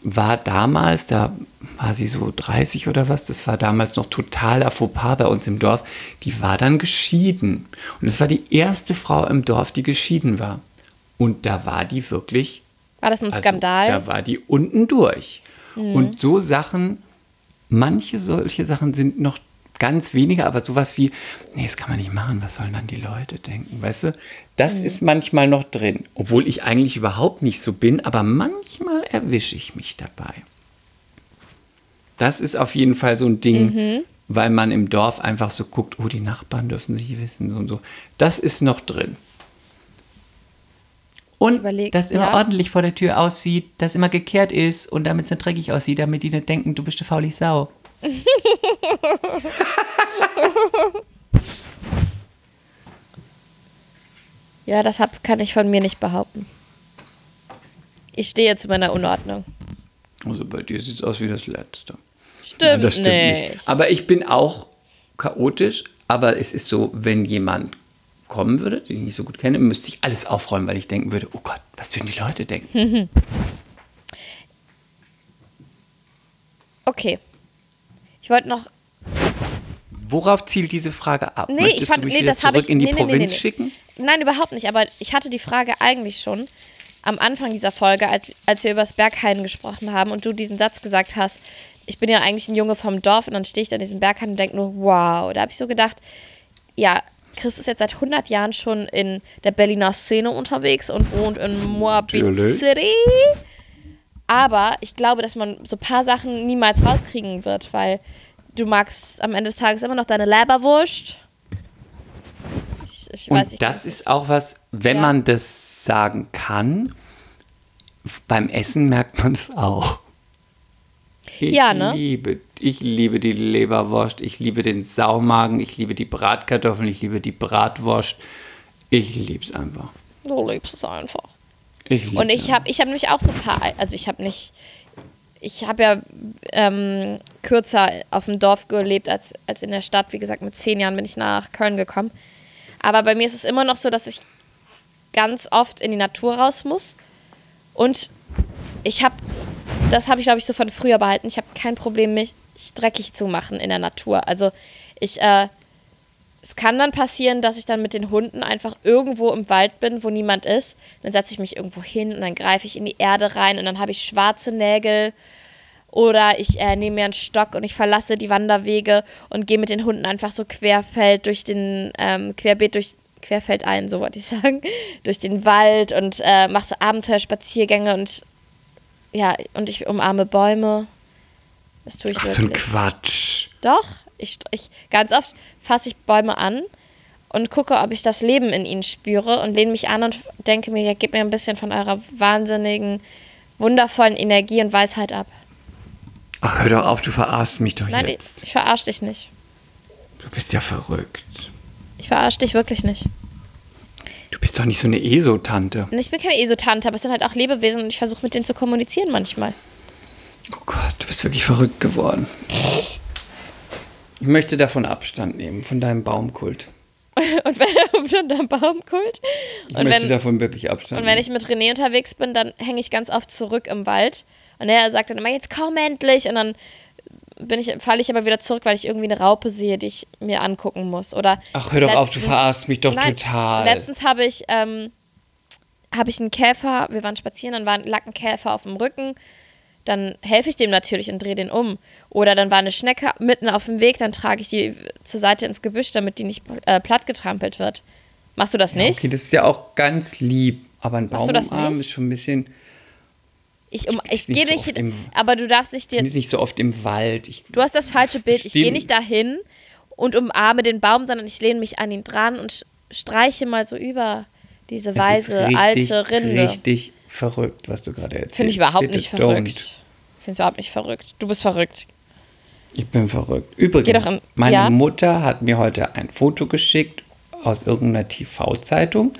[SPEAKER 3] war damals, da war sie so 30 oder was, das war damals noch totaler Fauxpas bei uns im Dorf, die war dann geschieden. Und es war die erste Frau im Dorf, die geschieden war. Und da war die wirklich.
[SPEAKER 2] War das ein
[SPEAKER 3] also,
[SPEAKER 2] Skandal?
[SPEAKER 3] Da war die unten durch. Und so Sachen, manche solche Sachen sind noch ganz wenige, aber sowas wie, nee, das kann man nicht machen, was sollen dann die Leute denken, weißt du? Das ist manchmal noch drin, obwohl ich eigentlich überhaupt nicht so bin, aber manchmal erwische ich mich dabei. Das ist auf jeden Fall so ein Ding, weil man im Dorf einfach so guckt, oh, die Nachbarn dürfen sich wissen und so. Das ist noch drin. Und
[SPEAKER 2] überleg-
[SPEAKER 3] dass immer
[SPEAKER 2] ja.
[SPEAKER 3] ordentlich vor der Tür aussieht, dass immer gekehrt ist und damit es nicht dreckig aussieht, damit die nicht denken, du bist eine faulig Sau.
[SPEAKER 2] Ja, das hab, kann ich von mir nicht behaupten. Ich stehe zu meiner Unordnung.
[SPEAKER 3] Also bei dir sieht es aus wie das Letzte.
[SPEAKER 2] Stimmt,
[SPEAKER 3] Ja, das stimmt
[SPEAKER 2] nicht.
[SPEAKER 3] nicht. Aber ich bin auch chaotisch, aber es ist so, wenn jemand kommen würde, den ich nicht so gut kenne, müsste ich alles aufräumen, weil ich denken würde, oh Gott, was würden die Leute denken?
[SPEAKER 2] Okay. Ich wollte noch.
[SPEAKER 3] Worauf zielt diese Frage ab?
[SPEAKER 2] Nee,
[SPEAKER 3] Möchtest
[SPEAKER 2] ich fand,
[SPEAKER 3] du mich
[SPEAKER 2] nee, das habe
[SPEAKER 3] zurück
[SPEAKER 2] ich
[SPEAKER 3] in die
[SPEAKER 2] nee,
[SPEAKER 3] Provinz
[SPEAKER 2] nee, nee,
[SPEAKER 3] schicken?
[SPEAKER 2] Nein, überhaupt nicht. Aber ich hatte die Frage eigentlich schon am Anfang dieser Folge, als, als wir über das Berghain gesprochen haben und du diesen Satz gesagt hast. Ich bin ja eigentlich ein Junge vom Dorf und dann stehe ich da in diesem Berghain und denke nur, wow. Da habe ich so gedacht, ja, Chris ist jetzt seit 100 Jahren schon in der Berliner Szene unterwegs und wohnt in Moabit. City. Aber ich glaube, dass man so ein paar Sachen niemals rauskriegen wird, weil du magst am Ende des Tages immer noch deine Leberwurst. Ich, ich
[SPEAKER 3] Und
[SPEAKER 2] weiß
[SPEAKER 3] das ist auch was, wenn
[SPEAKER 2] Ja.
[SPEAKER 3] man das sagen kann, beim Essen merkt man es auch. Ich
[SPEAKER 2] Ja, ne?
[SPEAKER 3] liebe, ich liebe die Leberwurst, ich liebe den Saumagen, ich liebe die Bratkartoffeln, ich liebe die Bratwurst. Ich liebe es einfach.
[SPEAKER 2] Du liebst es einfach.
[SPEAKER 3] Ich
[SPEAKER 2] Und ich habe ich hab nämlich auch so ein paar, also ich habe nicht, ich habe ja ähm, kürzer auf dem Dorf gelebt als, als in der Stadt. Wie gesagt, mit zehn Jahren bin ich nach Köln gekommen. Aber bei mir ist es immer noch so, dass ich ganz oft in die Natur raus muss. Und ich habe, das habe ich glaube ich so von früher behalten, ich habe kein Problem, mich dreckig zu machen in der Natur. Also ich, äh, es kann dann passieren, dass ich dann mit den Hunden einfach irgendwo im Wald bin, wo niemand ist. Dann setze ich mich irgendwo hin und dann greife ich in die Erde rein und dann habe ich schwarze Nägel. Oder ich äh, nehme mir einen Stock und ich verlasse die Wanderwege und gehe mit den Hunden einfach so querfeld durch den, ähm, querbeet durch, querfeld ein, so wollte ich sagen, durch den Wald und äh, mache so Abenteuerspaziergänge und ja, und ich umarme Bäume. Das tue ich
[SPEAKER 3] Ach, so ein
[SPEAKER 2] wirklich.
[SPEAKER 3] Quatsch.
[SPEAKER 2] Doch, ich, ich ganz oft fasse ich Bäume an und gucke, ob ich das Leben in ihnen spüre und lehne mich an und denke mir, ja, gebt mir ein bisschen von eurer wahnsinnigen, wundervollen Energie und Weisheit ab.
[SPEAKER 3] Ach, hör doch auf, du verarschst mich doch
[SPEAKER 2] Nein, ich,
[SPEAKER 3] jetzt.
[SPEAKER 2] ich verarsche dich nicht.
[SPEAKER 3] Du bist ja verrückt.
[SPEAKER 2] Ich verarsche dich wirklich nicht.
[SPEAKER 3] Du bist doch nicht so eine ESO-Tante.
[SPEAKER 2] Ich bin keine Esotante, aber es sind halt auch Lebewesen und ich versuche mit denen zu kommunizieren manchmal.
[SPEAKER 3] Oh Gott, du bist wirklich verrückt geworden. Ich möchte davon Abstand nehmen, von deinem Baumkult.
[SPEAKER 2] Und wenn er unter einem Baumkult.
[SPEAKER 3] Ich
[SPEAKER 2] Und
[SPEAKER 3] möchte
[SPEAKER 2] wenn,
[SPEAKER 3] davon wirklich Abstand
[SPEAKER 2] Und wenn
[SPEAKER 3] nehmen.
[SPEAKER 2] ich mit René unterwegs bin, dann hänge ich ganz oft zurück im Wald. Und er sagt dann immer, jetzt komm endlich. Und dann bin ich, falle ich aber wieder zurück, weil ich irgendwie eine Raupe sehe, die ich mir angucken muss. Oder
[SPEAKER 3] Ach, hör doch auf, du
[SPEAKER 2] letztens-
[SPEAKER 3] verarschst mich doch
[SPEAKER 2] Nein,
[SPEAKER 3] total.
[SPEAKER 2] Letztens habe ich, ähm, habe ich einen Käfer, wir waren spazieren, dann war ein Lackenkäfer auf dem Rücken. Dann helfe ich dem natürlich und drehe den um. Oder dann war eine Schnecke mitten auf dem Weg, dann trage ich die zur Seite ins Gebüsch, damit die nicht äh, plattgetrampelt wird. Machst du das
[SPEAKER 3] Ja,
[SPEAKER 2] nicht?
[SPEAKER 3] okay, das ist ja auch ganz lieb. Aber ein Baum
[SPEAKER 2] das
[SPEAKER 3] umarmen ist schon ein bisschen.
[SPEAKER 2] Ich, um,
[SPEAKER 3] Ich
[SPEAKER 2] ich gehe
[SPEAKER 3] nicht so
[SPEAKER 2] nicht,
[SPEAKER 3] oft im-
[SPEAKER 2] aber du darfst nicht dir
[SPEAKER 3] nicht so oft im Wald. Ich,
[SPEAKER 2] Du hast das falsche Bild. Ich gehe nicht dahin und umarme den Baum, sondern ich lehne mich an ihn dran und streiche mal so über diese
[SPEAKER 3] es
[SPEAKER 2] weise,
[SPEAKER 3] ist richtig,
[SPEAKER 2] alte Rinde.
[SPEAKER 3] Richtig verrückt, was du gerade erzählst.
[SPEAKER 2] Finde ich überhaupt
[SPEAKER 3] Bitte
[SPEAKER 2] nicht verrückt. Ich finde es überhaupt nicht verrückt. Du bist verrückt.
[SPEAKER 3] Ich bin verrückt. Übrigens,
[SPEAKER 2] in-
[SPEAKER 3] meine
[SPEAKER 2] ja?
[SPEAKER 3] Mutter hat mir heute ein Foto geschickt aus irgendeiner TV-Zeitung.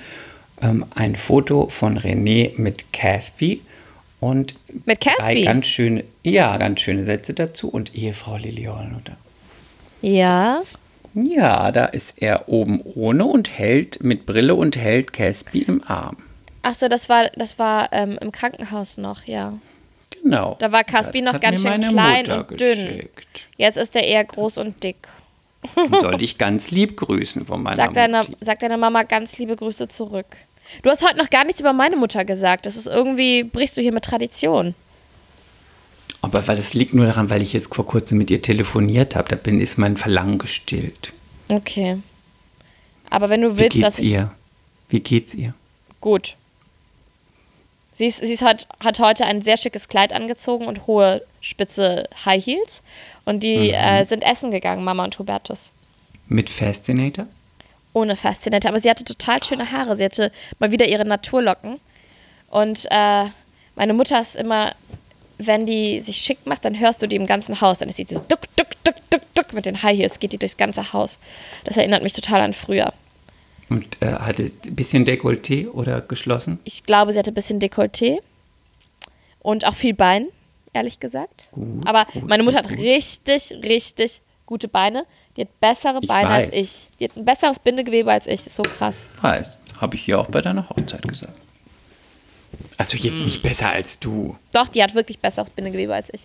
[SPEAKER 3] Ähm, ein Foto von René mit Caspi und
[SPEAKER 2] Mit Caspi?
[SPEAKER 3] ganz schöne, ja, ganz schöne Sätze dazu und Ehefrau Lili Hollunder.
[SPEAKER 2] Ja.
[SPEAKER 3] Ja, da ist er oben ohne und hält mit Brille und hält Caspi im Arm.
[SPEAKER 2] Ach so, das war, das war ähm, im Krankenhaus noch, ja.
[SPEAKER 3] Genau.
[SPEAKER 2] Da war Caspi noch ganz schön klein
[SPEAKER 3] Mutter
[SPEAKER 2] und dünn.
[SPEAKER 3] geschickt.
[SPEAKER 2] Jetzt ist er eher groß und dick.
[SPEAKER 3] Und soll dich ganz lieb grüßen von meiner
[SPEAKER 2] Sag deiner,
[SPEAKER 3] Mutti.
[SPEAKER 2] sag deiner Mama ganz liebe Grüße zurück. Du hast heute noch gar nichts über meine Mutter gesagt. Das ist irgendwie, brichst du hier mit Tradition.
[SPEAKER 3] Aber weil das liegt nur daran, weil ich jetzt vor kurzem mit ihr telefoniert habe. Da bin, ist mein Verlangen gestillt.
[SPEAKER 2] Okay. Aber wenn du
[SPEAKER 3] Wie
[SPEAKER 2] willst,
[SPEAKER 3] geht's
[SPEAKER 2] dass ich.
[SPEAKER 3] ihr? Wie geht's ihr?
[SPEAKER 2] Gut. Sie, ist, sie ist hat, hat heute ein sehr schickes Kleid angezogen und hohe, spitze High Heels. Und die
[SPEAKER 3] Mhm.
[SPEAKER 2] äh, sind essen gegangen, Mama und Hubertus.
[SPEAKER 3] Mit Fascinator?
[SPEAKER 2] Ohne Fascinator. Aber sie hatte total schöne Haare. Sie hatte mal wieder ihre Naturlocken. Und äh, meine Mutter ist immer, wenn die sich schick macht, dann hörst du die im ganzen Haus. Dann ist sie so duck, duck, duck, duck, duck mit den High Heels, geht die durchs ganze Haus. Das erinnert mich total an früher.
[SPEAKER 3] Und äh, hatte ein bisschen Dekolleté oder geschlossen?
[SPEAKER 2] Ich glaube, sie hatte ein bisschen Dekolleté und auch viel Bein, ehrlich gesagt.
[SPEAKER 3] Gut,
[SPEAKER 2] Aber
[SPEAKER 3] gut,
[SPEAKER 2] meine Mutter
[SPEAKER 3] gut,
[SPEAKER 2] hat richtig, richtig gute Beine. Die hat bessere
[SPEAKER 3] Ich
[SPEAKER 2] Beine als
[SPEAKER 3] weiß.
[SPEAKER 2] ich. Die hat ein besseres Bindegewebe als ich. Ist so krass.
[SPEAKER 3] Weiß. Habe ich hier auch bei deiner Hochzeit gesagt. Also jetzt
[SPEAKER 2] Hm.
[SPEAKER 3] nicht besser als du.
[SPEAKER 2] Doch, die hat wirklich besseres Bindegewebe als ich.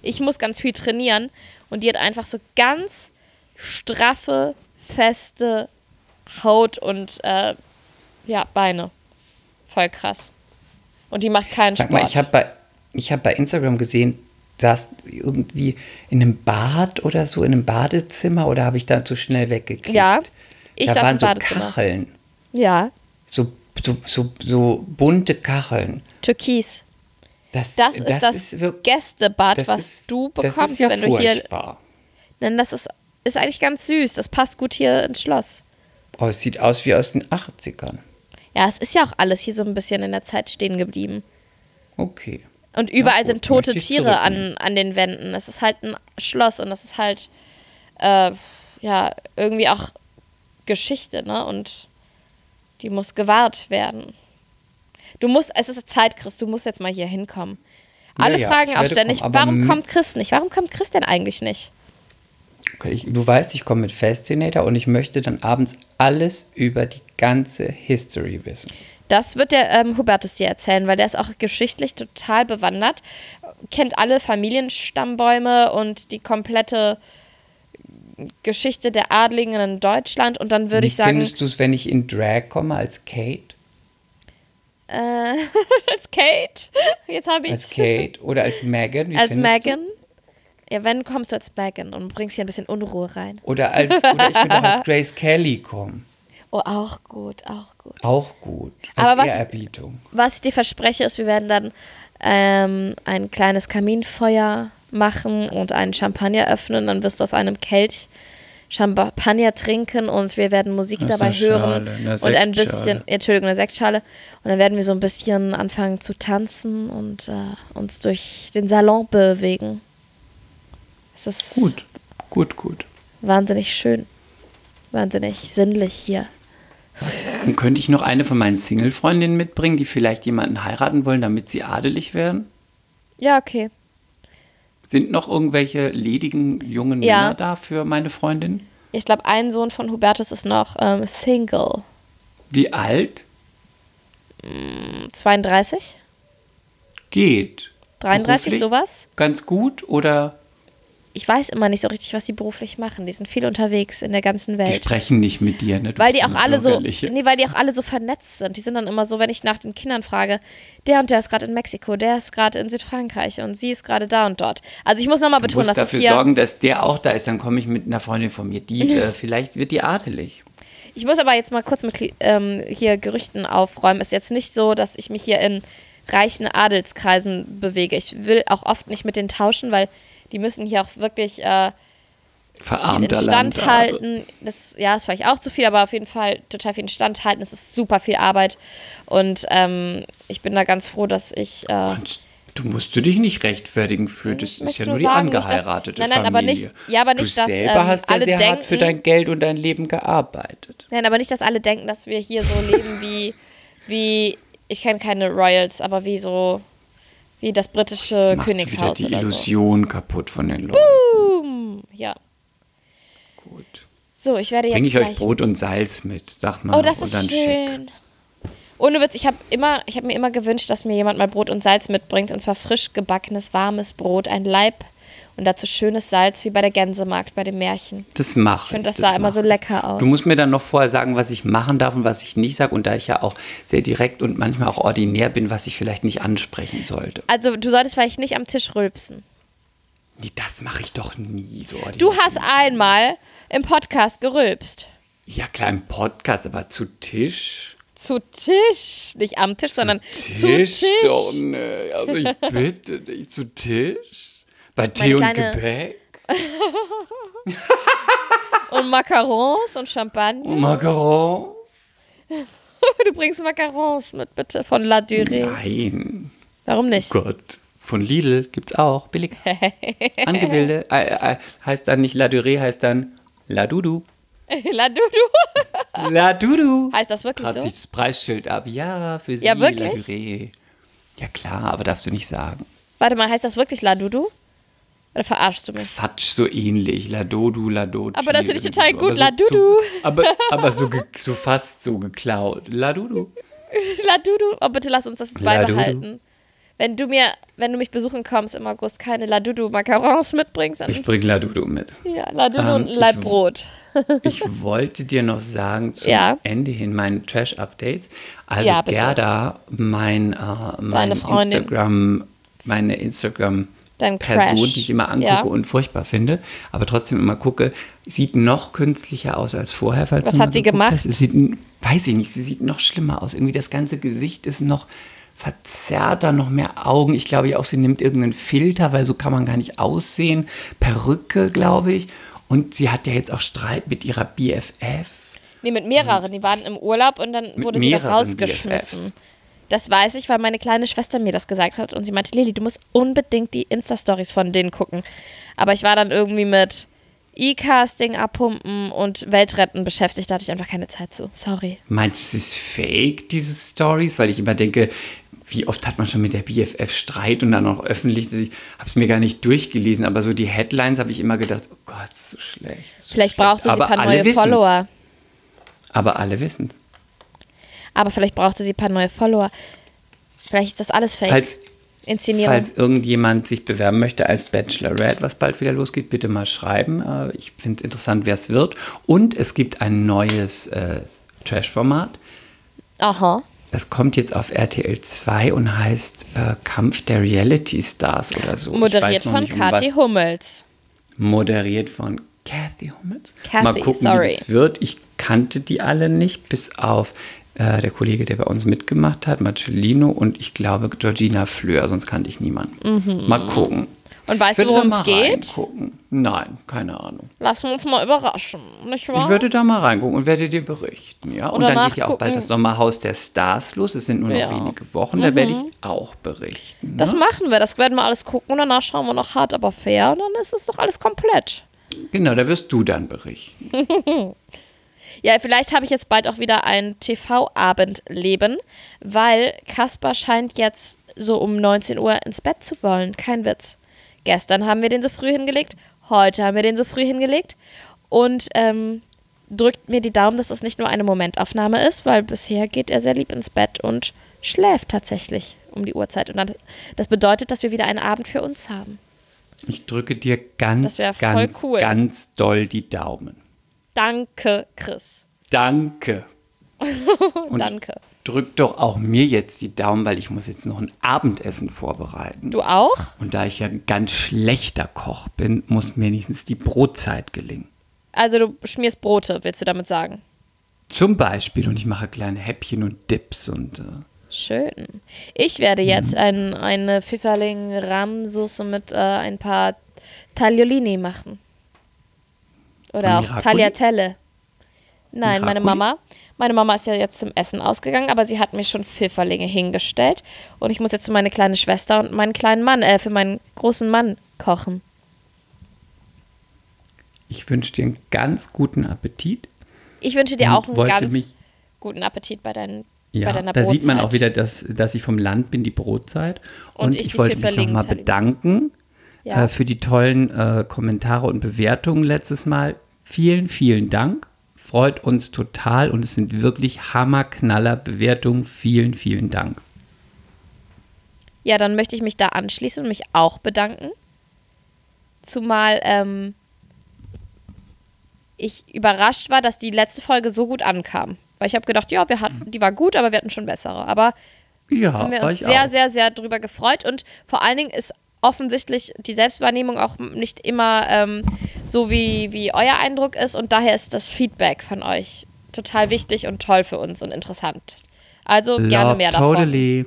[SPEAKER 2] Ich muss ganz viel trainieren und die hat einfach so ganz straffe, feste Haut und äh, ja, Beine. Voll krass. Und die macht keinen
[SPEAKER 3] Sag
[SPEAKER 2] Sport.
[SPEAKER 3] mal, ich habe bei, ich hab bei Instagram gesehen, saß irgendwie in einem Bad oder so, in einem Badezimmer oder habe ich da zu schnell weggeklickt?
[SPEAKER 2] Ja, ich
[SPEAKER 3] da
[SPEAKER 2] saß
[SPEAKER 3] waren
[SPEAKER 2] im
[SPEAKER 3] so
[SPEAKER 2] Badezimmer.
[SPEAKER 3] Kacheln.
[SPEAKER 2] ja,
[SPEAKER 3] So, so, so, so bunte Kacheln.
[SPEAKER 2] Türkis.
[SPEAKER 3] Das,
[SPEAKER 2] Das, ist das
[SPEAKER 3] wirklich-
[SPEAKER 2] Gästebad,
[SPEAKER 3] das
[SPEAKER 2] was
[SPEAKER 3] ist-
[SPEAKER 2] du
[SPEAKER 3] das
[SPEAKER 2] bekommst,
[SPEAKER 3] ist ja
[SPEAKER 2] wenn du hier.
[SPEAKER 3] furchtbar.
[SPEAKER 2] Denn das ist, ist eigentlich ganz süß. Das passt gut hier ins Schloss.
[SPEAKER 3] Oh, es sieht aus wie aus den 80ern.
[SPEAKER 2] Ja, es ist ja auch alles hier so ein bisschen in der Zeit stehen geblieben.
[SPEAKER 3] Okay.
[SPEAKER 2] Und überall
[SPEAKER 3] gut,
[SPEAKER 2] sind tote Tiere an,
[SPEAKER 3] zurücknehmen.
[SPEAKER 2] an den Wänden. Es ist halt ein Schloss und das ist halt, äh, ja, irgendwie auch Geschichte, ne? Und die muss gewahrt werden. Du musst, es ist Zeit, Chris, du musst jetzt mal hier hinkommen. Alle
[SPEAKER 3] Ja, ja,
[SPEAKER 2] fragen auch ständig,
[SPEAKER 3] kommen,
[SPEAKER 2] warum kommt Chris nicht? Warum kommt Chris denn eigentlich nicht?
[SPEAKER 3] Ich, du weißt, ich komme mit Fascinator und ich möchte dann abends alles über die ganze History wissen.
[SPEAKER 2] Das wird der ähm, Hubertus dir erzählen, weil der ist auch geschichtlich total bewandert, kennt alle Familienstammbäume und die komplette Geschichte der Adligen in Deutschland. Und dann würde ich sagen,
[SPEAKER 3] findest du es, wenn ich in Drag komme als Kate?
[SPEAKER 2] äh, als Kate. Jetzt habe ich
[SPEAKER 3] Als Kate oder als Megan? Wie
[SPEAKER 2] als Megan. Ja, wenn kommst du als Megan und bringst hier ein bisschen Unruhe rein.
[SPEAKER 3] Oder, als, oder ich könnte auch als Grace Kelly kommen.
[SPEAKER 2] Oh, auch gut, auch gut.
[SPEAKER 3] Auch gut. Als
[SPEAKER 2] Aber was-. Was ich dir verspreche, ist, wir werden dann ähm, ein kleines Kaminfeuer machen und einen Champagner öffnen. Dann wirst du aus einem Kelch Champagner trinken und wir werden Musik
[SPEAKER 3] Aus
[SPEAKER 2] dabei hören und ein bisschen, Entschuldigung, eine Sektschale. Und dann werden wir so ein bisschen anfangen zu tanzen und äh, uns durch den Salon bewegen. Es ist
[SPEAKER 3] Gut, gut, gut.
[SPEAKER 2] wahnsinnig schön, wahnsinnig sinnlich hier.
[SPEAKER 3] Und könnte ich noch eine von meinen Single-Freundinnen mitbringen, die vielleicht jemanden heiraten wollen, damit sie adelig werden?
[SPEAKER 2] Ja, okay.
[SPEAKER 3] Sind noch irgendwelche ledigen jungen
[SPEAKER 2] Ja.
[SPEAKER 3] Männer da für meine Freundin?
[SPEAKER 2] Ich glaube, ein Sohn von Hubertus ist noch ähm, Single.
[SPEAKER 3] Wie alt?
[SPEAKER 2] 32?
[SPEAKER 3] Geht.
[SPEAKER 2] 33,
[SPEAKER 3] Beruflich?
[SPEAKER 2] sowas?
[SPEAKER 3] Ganz gut oder
[SPEAKER 2] Ich weiß immer nicht so richtig, was die beruflich machen. Die sind viel unterwegs in der ganzen
[SPEAKER 3] die
[SPEAKER 2] Welt.
[SPEAKER 3] sprechen nicht mit dir, ne? Du
[SPEAKER 2] Weil die auch alle so, nee, weil die auch alle so vernetzt sind. Die sind dann immer so, wenn ich nach den Kindern frage, der und der ist gerade in Mexiko, der ist gerade in Südfrankreich und sie ist gerade da und dort. Also ich muss nochmal
[SPEAKER 3] Du
[SPEAKER 2] betonen,
[SPEAKER 3] musst
[SPEAKER 2] dass es
[SPEAKER 3] dafür
[SPEAKER 2] hier,
[SPEAKER 3] sorgen, dass der auch da ist. Dann komme ich mit einer Freundin von mir. Die, äh, vielleicht wird die adelig.
[SPEAKER 2] ich muss aber jetzt mal kurz mit ähm, hier Gerüchten aufräumen. Ist jetzt nicht so, dass ich mich hier in reichen Adelskreisen bewege. Ich will auch oft nicht mit denen tauschen, weil die müssen hier auch wirklich äh, viel
[SPEAKER 3] Verarmter
[SPEAKER 2] halten. Das, ja, ist vielleicht auch zu viel, aber auf jeden Fall total viel instand halten. Es ist super viel Arbeit. Und ähm, ich bin da ganz froh, dass ich. Äh,
[SPEAKER 3] Du musst du dich nicht rechtfertigen für, das ist ja
[SPEAKER 2] nur
[SPEAKER 3] die
[SPEAKER 2] sagen,
[SPEAKER 3] angeheiratete
[SPEAKER 2] nein, nein,
[SPEAKER 3] Familie.
[SPEAKER 2] aber nicht- ja, aber nicht,
[SPEAKER 3] du
[SPEAKER 2] dass,
[SPEAKER 3] selber
[SPEAKER 2] ähm,
[SPEAKER 3] hast ja
[SPEAKER 2] alle
[SPEAKER 3] sehr hart für
[SPEAKER 2] denken-
[SPEAKER 3] dein Geld und dein Leben gearbeitet.
[SPEAKER 2] nein, aber nicht, dass alle denken, dass wir hier so leben wie. wie ich kenne keine Royals, aber wie so. Wie das britische
[SPEAKER 3] Jetzt machst du wieder
[SPEAKER 2] Königshaus
[SPEAKER 3] die
[SPEAKER 2] oder so.
[SPEAKER 3] Illusion kaputt von den Leuten.
[SPEAKER 2] Boom. Ja.
[SPEAKER 3] Gut.
[SPEAKER 2] So, ich werde jetzt.
[SPEAKER 3] Bring ich euch Brot und Salz mit, sag mal.
[SPEAKER 2] Oh, das ist
[SPEAKER 3] dann schick.
[SPEAKER 2] schön. Ohne Witz, ich habe immer, ich habe mir immer gewünscht, dass mir jemand mal Brot und Salz mitbringt und zwar frisch gebackenes warmes Brot, ein Laib und dazu schönes Salz wie bei der Gänsemarkt bei dem Märchen.
[SPEAKER 3] Das mache
[SPEAKER 2] Ich finde, das sah immer so lecker aus.
[SPEAKER 3] Du musst mir dann noch vorher sagen, was ich machen darf und was ich nicht sage. Und da ich ja auch sehr direkt und manchmal auch ordinär bin, was ich vielleicht nicht ansprechen sollte.
[SPEAKER 2] Also, du solltest vielleicht nicht am Tisch rülpsen.
[SPEAKER 3] Nee, das mache ich doch nie so ordinär.
[SPEAKER 2] Du hast einmal im Podcast gerülpst.
[SPEAKER 3] Ja, klar, im Podcast, aber zu Tisch.
[SPEAKER 2] Zu Tisch. Nicht am Tisch, sondern zu
[SPEAKER 3] Tisch
[SPEAKER 2] Tisch.
[SPEAKER 3] doch nicht. Also ich bitte dich, zu Tisch. Bei Tee und
[SPEAKER 2] kleine-
[SPEAKER 3] Gebäck.
[SPEAKER 2] Und Macarons und Champagner.
[SPEAKER 3] Und Macaron.
[SPEAKER 2] Du bringst Macarons mit, bitte, von La Durée.
[SPEAKER 3] Nein.
[SPEAKER 2] Warum nicht?
[SPEAKER 3] Gott. Von Lidl gibt's auch. Billig. Angebildet. Äh, äh, heißt dann nicht La Durée, heißt dann La Dudu.
[SPEAKER 2] La Dudu.
[SPEAKER 3] La Dudu.
[SPEAKER 2] Heißt das wirklich
[SPEAKER 3] Trat
[SPEAKER 2] so?
[SPEAKER 3] sich das Preisschild ab. Ja, für Sie,
[SPEAKER 2] Ja,
[SPEAKER 3] La
[SPEAKER 2] wirklich?
[SPEAKER 3] Durée. Ja, klar, aber darfst du nicht sagen.
[SPEAKER 2] Warte mal, heißt das wirklich La Dudu? Oder verarschst du mich?
[SPEAKER 3] Quatsch, so ähnlich. La Dodu, La Dodu.
[SPEAKER 2] Aber das finde ich total
[SPEAKER 3] irgendwie
[SPEAKER 2] gut,
[SPEAKER 3] so.
[SPEAKER 2] La
[SPEAKER 3] Aber so-. So, aber, aber so, so fast so geklaut. La Dudu.
[SPEAKER 2] La Dudu. Oh, bitte lass uns das jetzt beibehalten. Wenn du mir, wenn du mich besuchen kommst im August, keine La Dudu Macarons mitbringst,
[SPEAKER 3] Ich bring La Dudu mit.
[SPEAKER 2] ja, La Dudu
[SPEAKER 3] Ähm,
[SPEAKER 2] und ein Laib
[SPEAKER 3] ich-
[SPEAKER 2] Brot.
[SPEAKER 3] Ich wollte dir noch sagen, zum
[SPEAKER 2] Ja.
[SPEAKER 3] Ende hin meinen Trash-Updates. Also
[SPEAKER 2] Ja.
[SPEAKER 3] Gerda, mein, äh, mein. Instagram, meine Instagram Person,
[SPEAKER 2] Crash.
[SPEAKER 3] die ich immer angucke
[SPEAKER 2] Ja.
[SPEAKER 3] und furchtbar finde, aber trotzdem immer gucke, sieht noch künstlicher aus als vorher. falls
[SPEAKER 2] Was hat sie gemacht?
[SPEAKER 3] hast. Es sieht, weiß ich nicht, sie sieht noch schlimmer aus. Irgendwie das ganze Gesicht ist noch verzerrter, noch mehr Augen. Ich glaube auch, sie nimmt irgendeinen Filter, weil so kann man gar nicht aussehen. Perücke, glaube ich. Und sie hat ja jetzt auch Streit mit ihrer BFF.
[SPEAKER 2] Nee, mit mehreren. Die waren im Urlaub und dann wurde sie rausgeschmissen.
[SPEAKER 3] BFFs.
[SPEAKER 2] Das weiß ich, weil meine kleine Schwester mir das gesagt hat und sie meinte, Lili, du musst unbedingt die Insta-Stories von denen gucken. Aber ich war dann irgendwie mit E-Casting abpumpen und Weltretten beschäftigt, da hatte ich einfach keine Zeit zu. Sorry.
[SPEAKER 3] Meinst du, es ist fake, diese Stories? Weil ich immer denke, wie oft hat man schon mit der BFF Streit und dann auch öffentlich, ich habe es mir gar nicht durchgelesen, aber so die Headlines habe ich immer gedacht, oh Gott, so schlecht. so
[SPEAKER 2] Vielleicht
[SPEAKER 3] schlecht.
[SPEAKER 2] brauchte sie ein paar neue
[SPEAKER 3] wissen's.
[SPEAKER 2] Follower.
[SPEAKER 3] Aber alle wissen es.
[SPEAKER 2] Aber vielleicht brauchte sie ein paar neue Follower. Vielleicht ist das alles Fake.
[SPEAKER 3] Falls,
[SPEAKER 2] Inszenierung.
[SPEAKER 3] falls irgendjemand sich bewerben möchte als Bachelorette, was bald wieder losgeht, bitte mal schreiben. Äh, Ich finde es interessant, wer es wird. Und es gibt ein neues äh, Trash-Format.
[SPEAKER 2] Aha.
[SPEAKER 3] Das kommt jetzt auf RTL 2 und heißt äh, Kampf der Reality Stars oder so.
[SPEAKER 2] Moderiert von
[SPEAKER 3] nicht, um
[SPEAKER 2] Kathi Hummels.
[SPEAKER 3] Moderiert von Kathy Hummels.
[SPEAKER 2] Kathy,
[SPEAKER 3] Mal gucken,
[SPEAKER 2] sorry.
[SPEAKER 3] wie das wird. Ich kannte die alle nicht, bis auf äh, der Kollege, der bei uns mitgemacht hat, Marcellino und ich glaube Georgina Fleur, sonst kannte ich niemanden. Mal gucken.
[SPEAKER 2] Und weißt du, worum es
[SPEAKER 3] mal
[SPEAKER 2] geht?
[SPEAKER 3] reingucken. Nein, keine Ahnung.
[SPEAKER 2] Lassen wir uns mal überraschen, nicht wahr?
[SPEAKER 3] Ich würde da mal reingucken und werde dir berichten. Ja? Und
[SPEAKER 2] Oder
[SPEAKER 3] dann geht ja auch bald das Sommerhaus der Stars los. Es sind nur noch
[SPEAKER 2] Ja.
[SPEAKER 3] wenige Wochen. Da werde ich auch berichten.
[SPEAKER 2] Das
[SPEAKER 3] ne?
[SPEAKER 2] machen wir, das werden wir alles gucken und danach schauen wir noch hart, aber fair und dann ist es doch alles komplett.
[SPEAKER 3] Genau, da wirst du dann berichten.
[SPEAKER 2] Ja, vielleicht habe ich jetzt bald auch wieder ein TV-Abendleben, weil Kaspar scheint jetzt so um 19 Uhr ins Bett zu wollen. Kein Witz. Gestern haben wir den so früh hingelegt, heute haben wir den so früh hingelegt und ähm, drückt mir die Daumen, dass es nicht nur eine Momentaufnahme ist, weil bisher geht er sehr lieb ins Bett und schläft tatsächlich um die Uhrzeit. Und dann, das bedeutet, dass wir wieder einen Abend für uns haben.
[SPEAKER 3] Ich drücke dir ganz,
[SPEAKER 2] Das wär voll
[SPEAKER 3] ganz,
[SPEAKER 2] cool.
[SPEAKER 3] ganz doll die Daumen.
[SPEAKER 2] Danke, Chris.
[SPEAKER 3] Danke. Und
[SPEAKER 2] Danke.
[SPEAKER 3] drück doch auch mir jetzt die Daumen, weil ich muss jetzt noch ein Abendessen vorbereiten.
[SPEAKER 2] Du auch?
[SPEAKER 3] Und da ich ja ein ganz schlechter Koch bin, muss mir wenigstens die Brotzeit gelingen.
[SPEAKER 2] Also du schmierst Brote, willst du damit sagen?
[SPEAKER 3] Zum Beispiel. Und ich mache kleine Häppchen und Dips und äh,
[SPEAKER 2] Schön. Ich werde
[SPEAKER 3] Mhm.
[SPEAKER 2] jetzt ein, eine Pfifferling-Rahmsoße mit äh, ein paar Tagliolini machen. Oder auch? Tagliatelle. Nein, meine? Mama. Meine Mama ist ja jetzt zum Essen ausgegangen, aber sie hat mir schon Pfifferlinge hingestellt. Und ich muss jetzt für meine kleine Schwester und meinen kleinen Mann, äh, für meinen großen Mann kochen.
[SPEAKER 3] ich wünsche dir einen ganz guten Appetit.
[SPEAKER 2] Ich wünsche dir
[SPEAKER 3] Und
[SPEAKER 2] auch einen ganz guten Appetit bei, deinen, bei
[SPEAKER 3] Ja,
[SPEAKER 2] deiner
[SPEAKER 3] da sieht man auch
[SPEAKER 2] Brotzeit.
[SPEAKER 3] wieder, dass, dass ich vom Land bin, die Brotzeit.
[SPEAKER 2] Und
[SPEAKER 3] Und,
[SPEAKER 2] ich
[SPEAKER 3] ich, wollte mich nochmal bedanken
[SPEAKER 2] Ja.
[SPEAKER 3] äh, für die tollen äh, Kommentare und Bewertungen letztes Mal. Vielen, vielen Dank. freut uns total und es sind wirklich hammerknaller Bewertungen. Vielen, vielen Dank.
[SPEAKER 2] Ja, dann möchte ich mich da anschließen und mich auch bedanken. Zumal ähm, ich überrascht war, dass die letzte Folge so gut ankam. Weil ich habe gedacht, ja, wir hatten, die war gut, aber wir hatten schon bessere. Aber
[SPEAKER 3] Ja,
[SPEAKER 2] haben wir uns sehr,
[SPEAKER 3] auch.
[SPEAKER 2] sehr, sehr drüber gefreut. Und vor allen Dingen ist offensichtlich die Selbstwahrnehmung auch nicht immer ähm, so, wie, wie euer Eindruck ist. Und daher ist das Feedback von euch total wichtig und toll für uns und interessant. Also gerne
[SPEAKER 3] Love
[SPEAKER 2] mehr davon.
[SPEAKER 3] totally.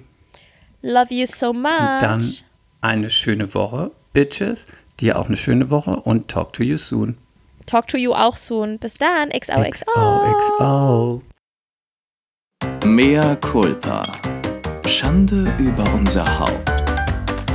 [SPEAKER 2] Love you so much.
[SPEAKER 3] Und dann eine schöne Woche, Bitches. Dir auch eine schöne Woche und talk to you soon.
[SPEAKER 2] Talk to you auch soon. Bis dann. XOXO.
[SPEAKER 3] XOXO.
[SPEAKER 1] Mea culpa. Schande über unser Haupt.